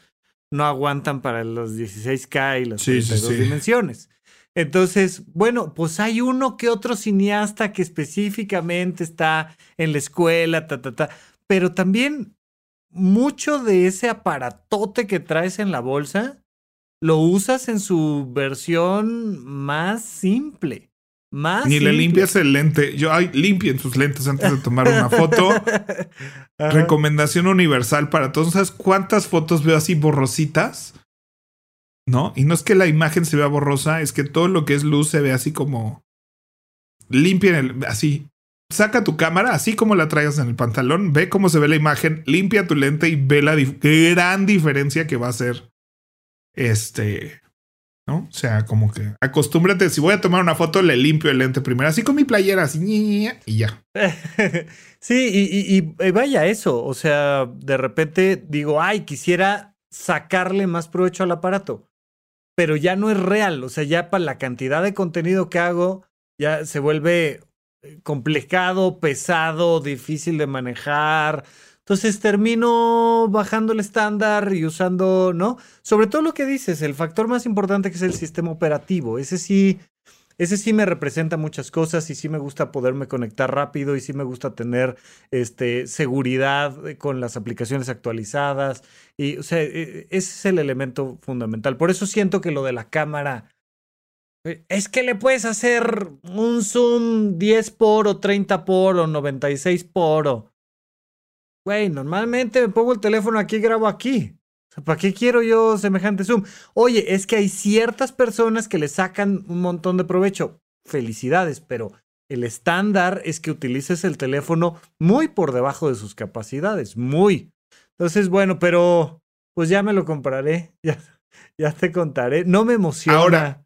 no aguantan para los 16K y las 32 dimensiones. Entonces, bueno, pues hay uno que otro cineasta que específicamente está en la escuela, ta, ta, ta. Pero también mucho de ese aparatote que traes en la bolsa lo usas en su versión más simple. Más Ni le limpias el lente. Yo, ay, limpien sus lentes antes de tomar una foto. Recomendación universal para todos. ¿Sabes cuántas fotos veo así borrositas? ¿no? Y no es que la imagen se vea borrosa, es que todo lo que es luz se ve así como limpia el, así. Saca tu cámara, así como la traigas en el pantalón, ve cómo se ve la imagen, limpia tu lente y ve la gran diferencia que va a ser este, ¿no? O sea, como que acostúmbrate, si voy a tomar una foto, le limpio el lente primero, así con mi playera, así, y ya. sí, y, y, vaya eso, o sea, de repente digo, ay, quisiera sacarle más provecho al aparato pero ya no es real, o sea, ya para la cantidad de contenido que hago, ya se vuelve complicado, pesado, difícil de manejar. Entonces termino bajando el estándar y usando, ¿no? Sobre todo lo que dices, el factor más importante que es el sistema operativo. Ese sí, ese sí me representa muchas cosas y sí me gusta poderme conectar rápido y sí me gusta tener este, seguridad con las aplicaciones actualizadas. Y, o sea, e, e, ese es el elemento fundamental. Por eso siento que lo de la cámara eh, es que le puedes hacer un zoom 10 por o 30 por o 96 por o... Güey, normalmente me pongo el teléfono aquí y grabo aquí. ¿Para qué quiero yo semejante zoom? Oye, es que hay ciertas personas que le sacan un montón de provecho. Felicidades, pero el estándar es que utilices el teléfono muy por debajo de sus capacidades, muy. Entonces, bueno, pero pues ya me lo compraré, ya, ya te contaré. No me emociona. Ahora,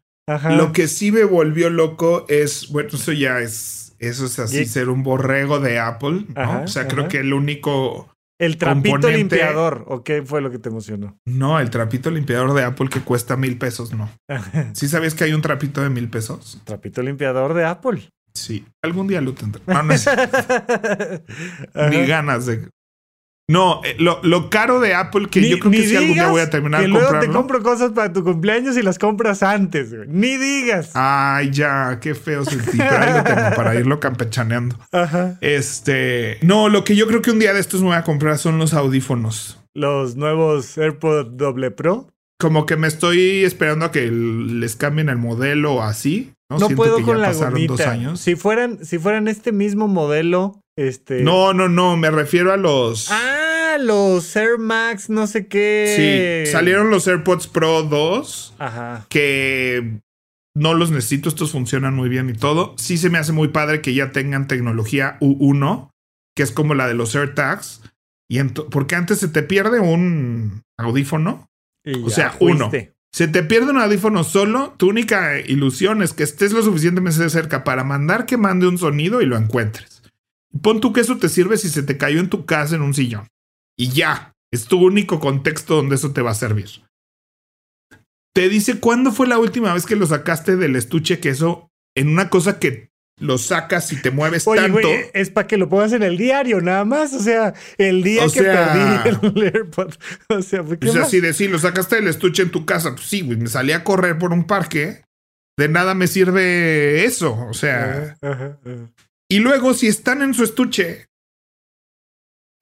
lo que sí me volvió loco es, bueno, eso ya es, eso es así, ser un borrego de Apple, ¿no? o sea, creo que el único... El trapito limpiador, ¿o qué fue lo que te emocionó? No, el trapito limpiador de Apple que cuesta mil pesos, no. ¿Sí sabías que hay un trapito de mil pesos? Trapito limpiador de Apple. Sí, algún día lo tendré. No, no es... Ni ganas de. No, eh, lo, lo, caro de Apple que yo creo que si algún día voy a terminar que luego te compro cosas para tu cumpleaños y las compras antes, güey. Ni digas. Ay, ya, qué feo sentí. Pero ahí lo tengo para irlo campechaneando. Ajá. Este. No, lo que yo creo que un día de estos me voy a comprar son los audífonos. Los nuevos AirPod Doble Pro. Como que me estoy esperando a que les cambien el modelo así. No, no puedo con la gomita. Dos años. Si fueran, si fueran este mismo modelo este... No, no, no, me refiero a los. Ah, los Air Max, no sé qué. Sí, salieron los AirPods Pro 2. Ajá. Que no los necesito, estos funcionan muy bien y todo. Sí se me hace muy padre que ya tengan tecnología U1, que es como la de los AirTags. Y porque antes se te pierde un audífono. o sea, uno. Se te pierde un audífono solo, tu única ilusión es que estés lo suficientemente cerca para mandar que mande un sonido y lo encuentres. Pon tú que eso te sirve si se te cayó en tu casa en un sillón. Y ya, es tu único contexto donde eso te va a servir. Te dice cuándo fue la última vez que lo sacaste del estuche que eso en una cosa que lo sacas y te mueves tanto. es para que lo pongas en el diario, nada más. O sea, el día que perdí el AirPod. O sea, ¿qué o sea si decir, lo sacaste del estuche en tu casa, pues sí, güey, me salí a correr por un parque. De nada me sirve eso. O sea. Y luego, si están en su estuche,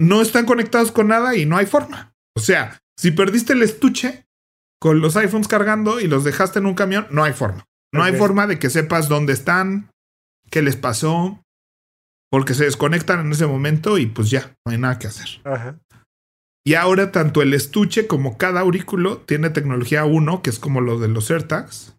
no están conectados con nada y no hay forma. O sea, si perdiste el estuche con los iPhones cargando y los dejaste en un camión, no hay forma. No hay forma de que sepas dónde están, qué les pasó, porque se desconectan en ese momento y pues ya, no hay nada que hacer. Y ahora tanto el estuche como cada aurículo tiene tecnología 1, que es como lo de los AirTags.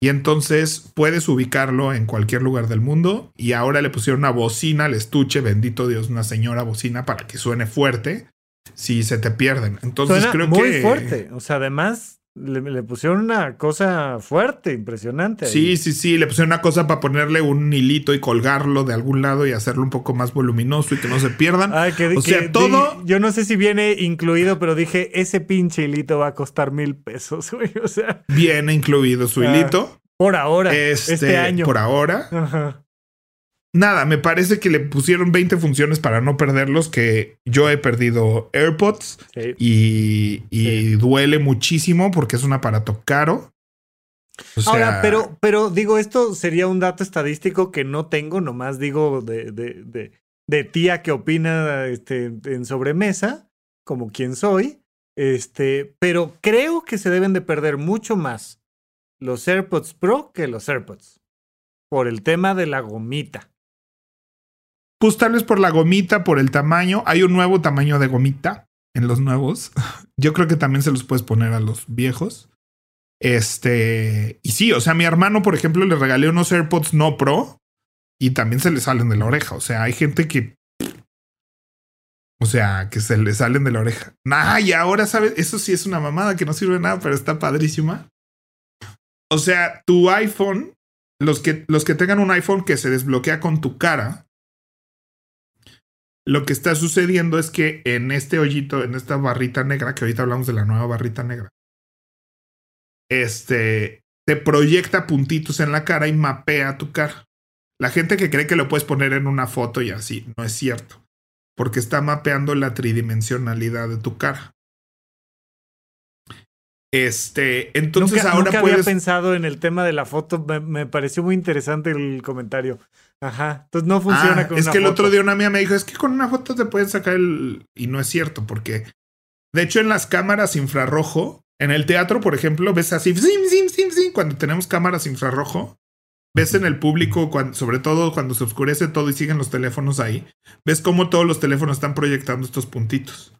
Y entonces puedes ubicarlo en cualquier lugar del mundo. Y ahora le pusieron una bocina al estuche, bendito Dios, una señora bocina para que suene fuerte si se te pierden. Entonces creo que. Muy fuerte. O sea, además, le, pusieron una cosa fuerte, impresionante. Sí, sí, sí. Le pusieron una cosa para ponerle un hilito y colgarlo de algún lado y hacerlo un poco más voluminoso y que no se pierdan. o sea, todo. yo no sé si viene incluido, pero dije, ese pinche hilito va a costar mil pesos, O sea. Viene incluido su ah, hilito. Por ahora. Este, este, año. Por ahora. Ajá nada, me parece que le pusieron 20 funciones para no perderlos, que yo he perdido AirPods y, duele muchísimo porque es un aparato caro. Ahora, pero, pero digo, esto sería un dato estadístico que no tengo, nomás digo de, de, de, tía que opina este, en sobremesa, como quien soy, este, pero creo que se deben de perder mucho más los AirPods Pro que los AirPods por el tema de la gomita. Pues por la gomita, por el tamaño. Hay un nuevo tamaño de gomita en los nuevos. Yo creo que también se los puedes poner a los viejos. Este, y sí, o sea, mi hermano, por ejemplo, le regalé unos AirPods no Pro y también se le salen de la oreja. O sea, hay gente que. O sea, que se le salen de la oreja. Nah, y ahora, ¿sabes? Eso sí es una mamada que no sirve de nada, pero está padrísima. O sea, tu iPhone, los que, los que tengan un iPhone que se desbloquea con tu cara, lo que está sucediendo es que en este hoyito, en esta barrita negra, que ahorita hablamos de la nueva barrita negra, este te proyecta puntitos en la cara y mapea tu cara. La gente que cree que lo puedes poner en una foto y así, no es cierto. Porque está mapeando la tridimensionalidad de tu cara. Este, entonces nunca, ahora nunca puedes. había pensado en el tema de la foto. Me, me, pareció muy interesante el comentario. Ajá. Entonces no funciona Ah, con es una que el otro día una amiga me dijo, es que con una foto te pueden sacar el... Y no es cierto, porque de hecho en las cámaras infrarrojo, en el teatro, por ejemplo, ves así, zim, zim, zim, zim, cuando tenemos cámaras infrarrojo, ves en el público, cuando, sobre todo cuando se oscurece todo y siguen los teléfonos ahí, ves cómo todos los teléfonos están proyectando estos puntitos.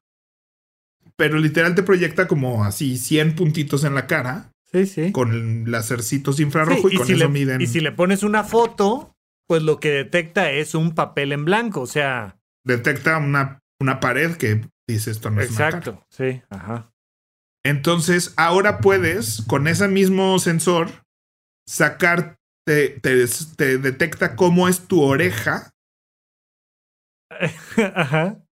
Pero literal te proyecta como así 100 puntitos en la cara Sí, sí. con lacercitos Sí, infrarrojo y, con si eso le, miden. y si le pones una foto, pues lo que detecta es un papel en blanco. O sea, Detecta una, una pared que dice esto no es una cara". exacto. Sí, ajá. Entonces, ahora puedes, con ese mismo sensor, sacar, te, te- te detecta cómo es tu oreja ajá.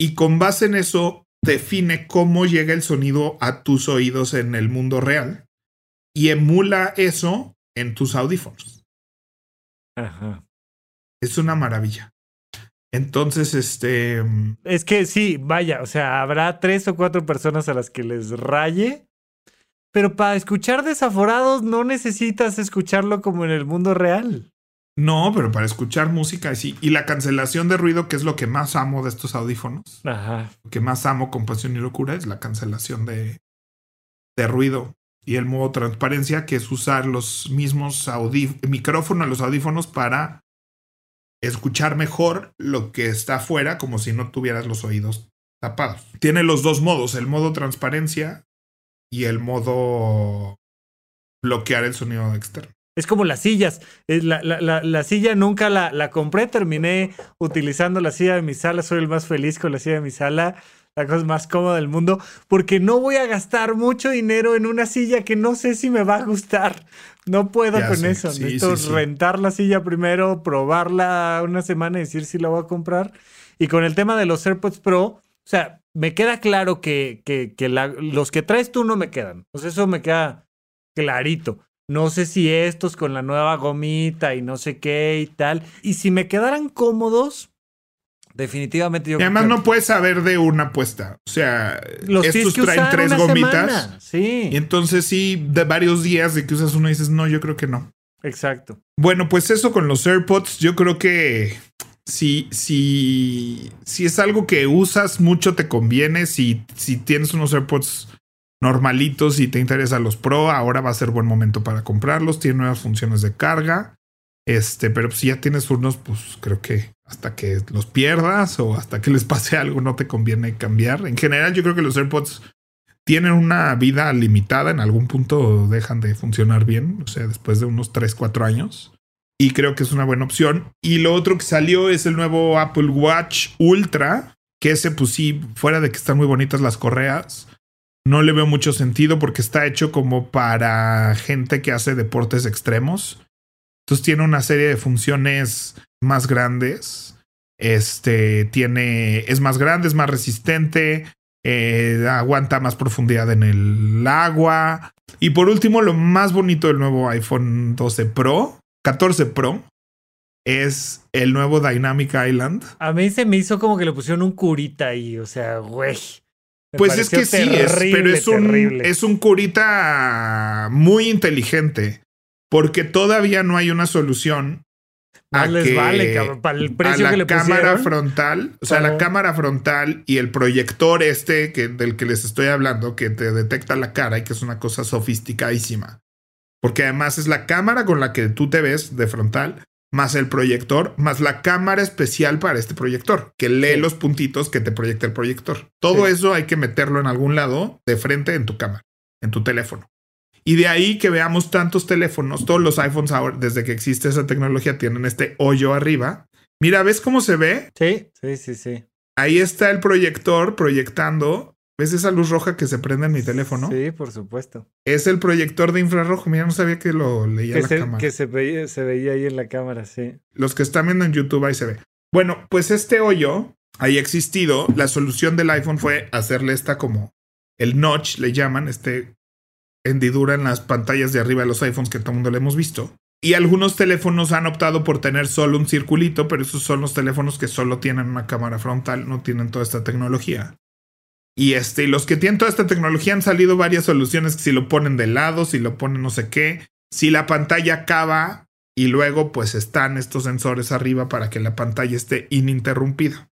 y con base en eso define cómo llega el sonido a tus oídos en el mundo real y emula eso en tus audífonos. Ajá. Es una maravilla. Entonces, este... Es que sí, vaya, o sea, habrá tres o cuatro personas a las que les raye, pero para escuchar desaforados no necesitas escucharlo como en el mundo real. No, pero para escuchar música sí. Y la cancelación de ruido, que es lo que más amo de estos audífonos. Ajá. Lo que más amo con pasión y locura es la cancelación de, de ruido. Y el modo transparencia, que es usar los mismos micrófonos, los audífonos para escuchar mejor lo que está afuera, como si no tuvieras los oídos tapados. Tiene los dos modos, el modo transparencia y el modo bloquear el sonido externo. Es como las sillas. La, la- la- la silla nunca la compré, terminé utilizando la silla de mi sala. Soy el más feliz con la silla de mi sala. La cosa más cómoda del mundo. Porque no voy a gastar mucho dinero en una silla que no sé si me va a gustar. No puedo Ya con sé, eso. sí, Necesito sí, sí. rentar la silla primero, probarla una semana y decir si la voy a comprar. Y con el tema de los AirPods Pro, o sea, me queda claro que, que, que la- los que traes tú no me quedan. O sea, eso me queda clarito. No sé si estos con la nueva gomita y no sé qué y tal. Y si me quedaran cómodos, definitivamente yo Y además creo no puedes saber de una apuesta. O sea, los estos que traen tres gomitas. semana. Sí, Y entonces sí, de varios días de que usas uno dices, no, yo creo que no. exacto. Bueno, pues eso con los AirPods, yo creo que si, si, si es algo que usas mucho, te conviene. Si, si tienes unos AirPods normalitos y te interesan los Pro, ahora va a ser buen momento para comprarlos. Tiene nuevas funciones de carga. Este, pero si ya tienes unos, pues creo que hasta que los pierdas o hasta que les pase algo, no te conviene cambiar. En general, yo creo que los AirPods tienen una vida limitada. En algún punto dejan de funcionar bien. O sea, después de unos 3, 4 años. Y creo que es una buena opción. Y lo otro que salió es el nuevo Apple Watch Ultra. Que ese, pues sí, fuera de que están muy bonitas las correas, no le veo mucho sentido porque está hecho como para gente que hace deportes extremos. Entonces tiene una serie de funciones más grandes. Este tiene, es más grande, es más resistente, eh, aguanta más profundidad en el agua. Y por último, lo más bonito del nuevo iPhone 12 Pro, 14 Pro, es el nuevo Dynamic Island. A mí se me hizo como que le pusieron un curita ahí, o sea, güey. Pues es que sí, es, pero es un, terrible. es un curita muy inteligente. Porque todavía no hay una solución. A les que- vale, cabrón, para el a precio la que le cámara frontal, o sea, la cámara frontal y el proyector este que, del que les estoy hablando, que te detecta la cara y que es una cosa sofisticadísima. Porque además es la cámara con la que tú te ves de frontal, más el proyector, más la cámara especial para este proyector, que lee Sí. los puntitos que te proyecta el proyector. Todo Sí. eso hay que meterlo en algún lado de frente en tu cámara, en tu teléfono. Y de ahí que veamos tantos teléfonos, todos los iPhones ahora, desde que existe esa tecnología, tienen este hoyo arriba. Mira, ¿ves cómo se ve? Sí, sí, sí, sí. Ahí está el proyector proyectando. ¿Ves esa luz roja que se prende en mi teléfono? Sí, por supuesto. Es el proyector de infrarrojo. Mira, no sabía que lo leía Que, la se, cámara. que se, veía, se veía ahí en la cámara, sí. Los que están viendo en YouTube ahí se ve. Bueno, pues este hoyo ahí existido. La solución del iPhone fue hacerle esta como el notch, le llaman, este hendidura en las pantallas de arriba de los iPhones que todo el mundo le hemos visto. y algunos teléfonos han optado por tener solo un circulito, pero esos son los teléfonos que solo tienen una cámara frontal, no tienen toda esta tecnología. Y este, los que tienen toda esta tecnología han salido varias soluciones si lo ponen de lado, si lo ponen no sé qué, si la pantalla acaba y luego pues están estos sensores arriba para que la pantalla esté ininterrumpida.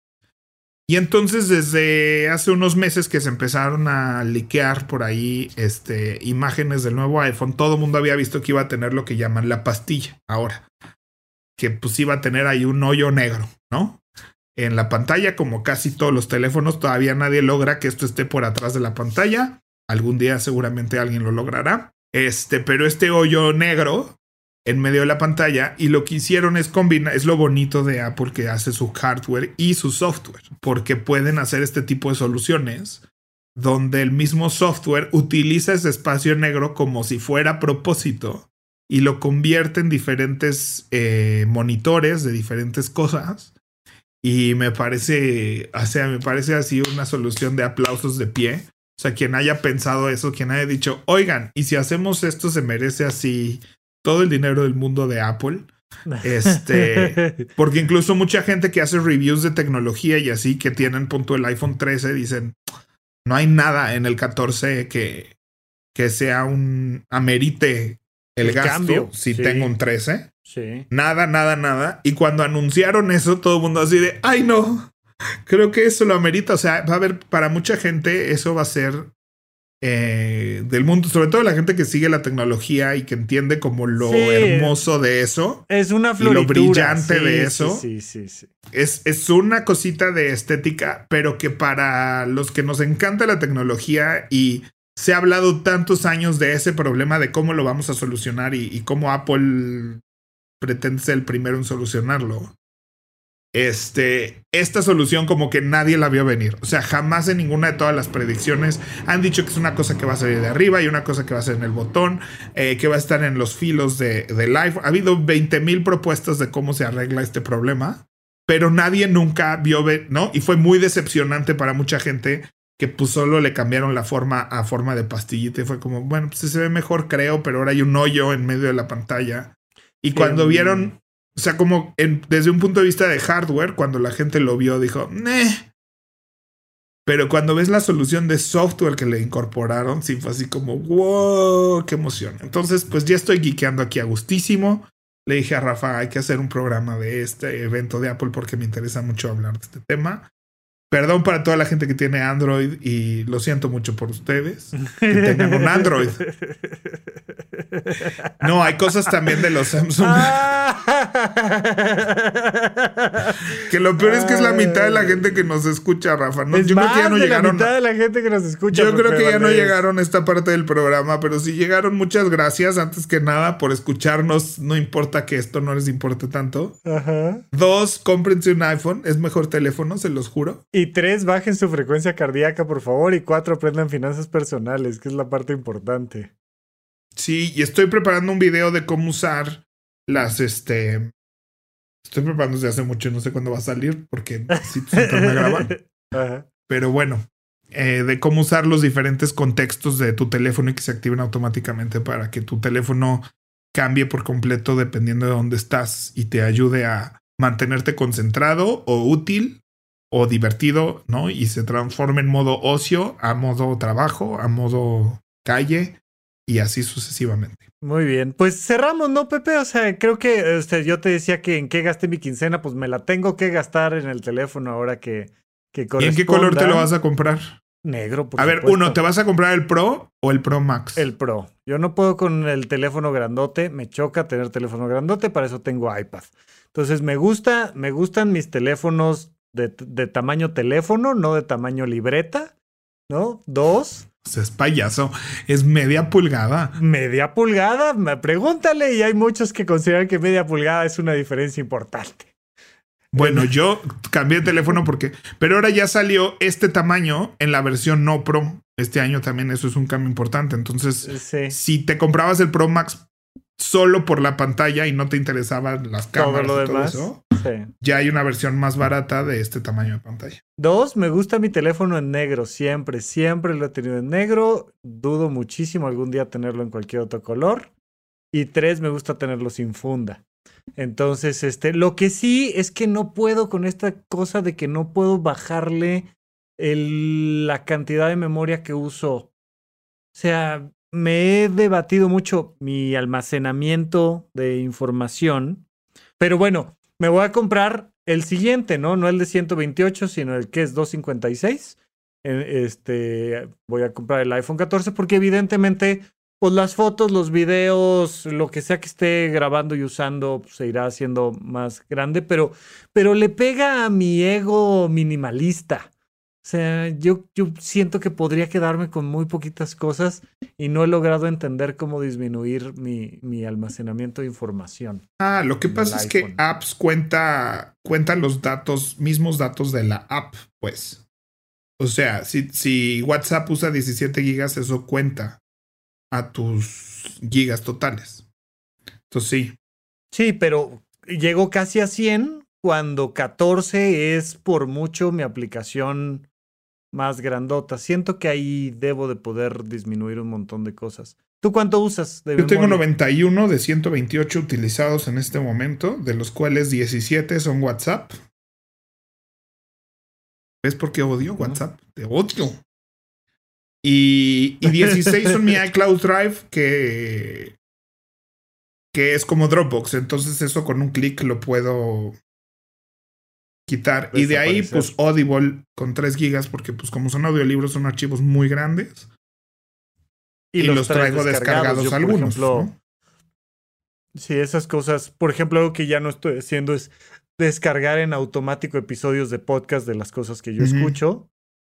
Y entonces desde hace unos meses que se empezaron a liquear por ahí este, imágenes del nuevo iPhone, todo el mundo había visto que iba a tener lo que llaman la pastilla ahora. Que pues iba a tener ahí un hoyo negro, ¿no? En la pantalla, como casi todos los teléfonos, todavía nadie logra que esto esté por atrás de la pantalla. Algún día seguramente alguien lo logrará. Este, pero este hoyo negro en medio de la pantalla y lo que hicieron es combinar, es lo bonito de Apple que hace su hardware y su software, porque pueden hacer este tipo de soluciones donde el mismo software utiliza ese espacio negro como si fuera propósito y lo convierte en diferentes eh, monitores de diferentes cosas. Y me parece, o sea, me parece así una solución de aplausos de pie. O sea, quien haya pensado eso, quien haya dicho, oigan, y si hacemos esto se merece así todo el dinero del mundo de Apple. Este, porque incluso mucha gente que hace reviews de tecnología y así que tienen punto el iPhone 13 dicen, no hay nada en el 14 que, que sea un amerite el, gasto cambio. si tengo un 13. Sí. Nada, nada, nada. Y cuando anunciaron eso, todo el mundo así de, ay no, creo que eso lo amerita. O sea, va a haber, para mucha gente, eso va a ser eh, del mundo, sobre todo la gente que sigue la tecnología y que entiende como lo hermoso de eso. Es una y lo brillante de eso. Es, es una cosita de estética, pero que para los que nos encanta la tecnología y se ha hablado tantos años de ese problema de cómo lo vamos a solucionar y, y cómo Apple pretende ser el primero en solucionarlo este, esta solución como que nadie la vio venir. O sea, jamás en ninguna de todas las predicciones han dicho que es una cosa que va a salir de arriba y una cosa que va a ser en el botón, eh, que va a estar en los filos de, de live. Ha habido 20 mil propuestas de cómo se arregla este problema, pero nadie nunca vio, ¿no? Y fue muy decepcionante para mucha gente que pues solo le cambiaron la forma a forma de pastillita y fue como, bueno, pues se ve mejor creo, pero ahora hay un hoyo en medio de la pantalla. Y cuando vieron o sea, como desde un punto de vista de hardware, cuando la gente lo vio, dijo, Neh. Pero cuando ves la solución de software que le incorporaron, sí fue así como, wow, qué emoción. Entonces, pues ya estoy geekeando aquí a gustísimo. Le dije a Rafa, hay que hacer un programa de este evento de Apple porque me interesa mucho hablar de este tema. Perdón para toda la gente que tiene Android y lo siento mucho por ustedes que tengan un Android. No, hay cosas también de los Samsung. que lo peor es que es la mitad de la gente que nos escucha, Rafa. yo creo que ya no llegaron. La mitad de la gente que nos escucha. Yo creo que ya no llegaron a esta parte del programa, pero si llegaron, muchas gracias. Antes que nada, por escucharnos. No importa que esto no les importe tanto. Ajá. Dos, cómprense un iPhone. Es mejor teléfono, se los juro. Y tres, bajen su frecuencia cardíaca, por favor. Y cuatro, aprendan finanzas personales, que es la parte importante. Sí, y estoy preparando un video de cómo usar las, este... Estoy preparando desde hace mucho, no sé cuándo va a salir, porque sí, siempre me graban. Pero bueno, eh, de cómo usar los diferentes contextos de tu teléfono y que se activen automáticamente para que tu teléfono cambie por completo dependiendo de dónde estás y te ayude a mantenerte concentrado o útil o divertido, ¿no? Y se transforma en modo ocio, a modo trabajo, a modo calle y así sucesivamente. Muy bien, pues cerramos, ¿no, Pepe? O sea, creo que este, yo te decía que en qué gasté mi quincena, pues me la tengo que gastar en el teléfono ahora que, que ¿Y en qué color te lo vas a comprar? Negro, por A ver, uno, ¿te vas a comprar el Pro o el Pro Max? El Pro. Yo no puedo con el teléfono grandote, me choca tener teléfono grandote, para eso tengo iPad. Entonces me gusta, me gustan mis teléfonos de, tamaño teléfono, no de tamaño libreta, ¿no? Dos. es payaso, es media pulgada. Media pulgada, pregúntale, y hay muchos que consideran que media pulgada es una diferencia importante. Bueno, yo cambié de teléfono porque, pero ahora ya salió este tamaño en la versión no Pro. Este año también eso es un cambio importante. Entonces, si te comprabas el Pro Max solo por la pantalla y no te interesaban las cámaras todo lo demás. eso, ya hay una versión más barata de este tamaño de pantalla. Dos, me gusta mi teléfono en negro, siempre, siempre lo he tenido en negro. Dudo muchísimo algún día tenerlo en cualquier otro color. Y tres, me gusta tenerlo sin funda. Entonces, este, lo que sí es que no puedo con esta cosa de que no puedo bajarle el, la cantidad de memoria que uso. O sea, me he debatido mucho mi almacenamiento de información. Pero bueno, me voy a comprar el siguiente, ¿no? No el de 128, sino el que es 256. Este, voy a comprar el iPhone 14 porque evidentemente pues las fotos, los videos, lo que sea que esté grabando y usando pues, se irá haciendo más grande, pero, pero le pega a mi ego minimalista. O sea, yo, yo siento que podría quedarme con muy poquitas cosas y no he logrado entender cómo disminuir mi, mi almacenamiento de información. Ah, lo que pasa es que apps cuenta, cuenta los datos, mismos datos de la app, pues. O sea, si, si WhatsApp usa 17 gigas, eso cuenta a tus gigas totales. Entonces sí. Sí, pero llegó casi a 100 cuando 14 es por mucho mi aplicación más grandota. Siento que ahí debo de poder disminuir un montón de cosas. ¿Tú cuánto usas? De Yo tengo 91 de 128 utilizados en este momento, de los cuales 17 son WhatsApp. ¿Ves por qué odio WhatsApp? Te odio. Y, y 16 son mi iCloud Drive, que, que es como Dropbox. Entonces eso con un clic lo puedo quitar. y de ahí, pues Audible con 3 gigas, porque pues como son audiolibros, son archivos muy grandes. Y, los, traigo descargados, algunos. Sí, esas cosas. Por ejemplo, algo que ya no estoy haciendo es descargar en automático episodios de podcast de las cosas que yo escucho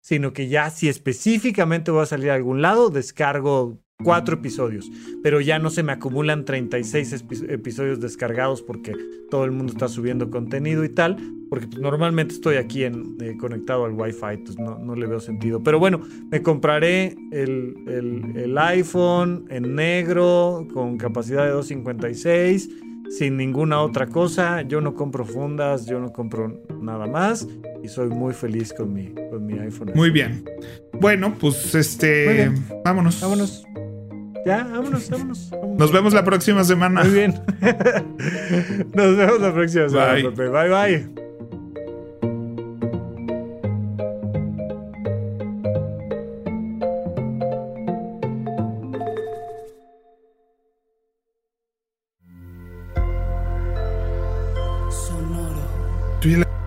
sino que ya si específicamente voy a salir a algún lado, descargo cuatro episodios, pero ya no se me acumulan 36 episodios descargados porque todo el mundo está subiendo contenido y tal, porque pues, normalmente estoy aquí en, eh, conectado al Wi-Fi, entonces no, no, le veo sentido. Pero bueno, me compraré el, el, el iPhone en negro con capacidad de 256 sin ninguna otra cosa. Yo no compro fundas, yo no compro nada más y soy muy feliz con mi, con mi iPhone. Muy bien. Bueno, pues este, vámonos. Vámonos. Ya, vámonos, vámonos, Nos vemos la próxima semana. Muy bien. Nos vemos la próxima semana, Bye, bye. bye. Sonoro.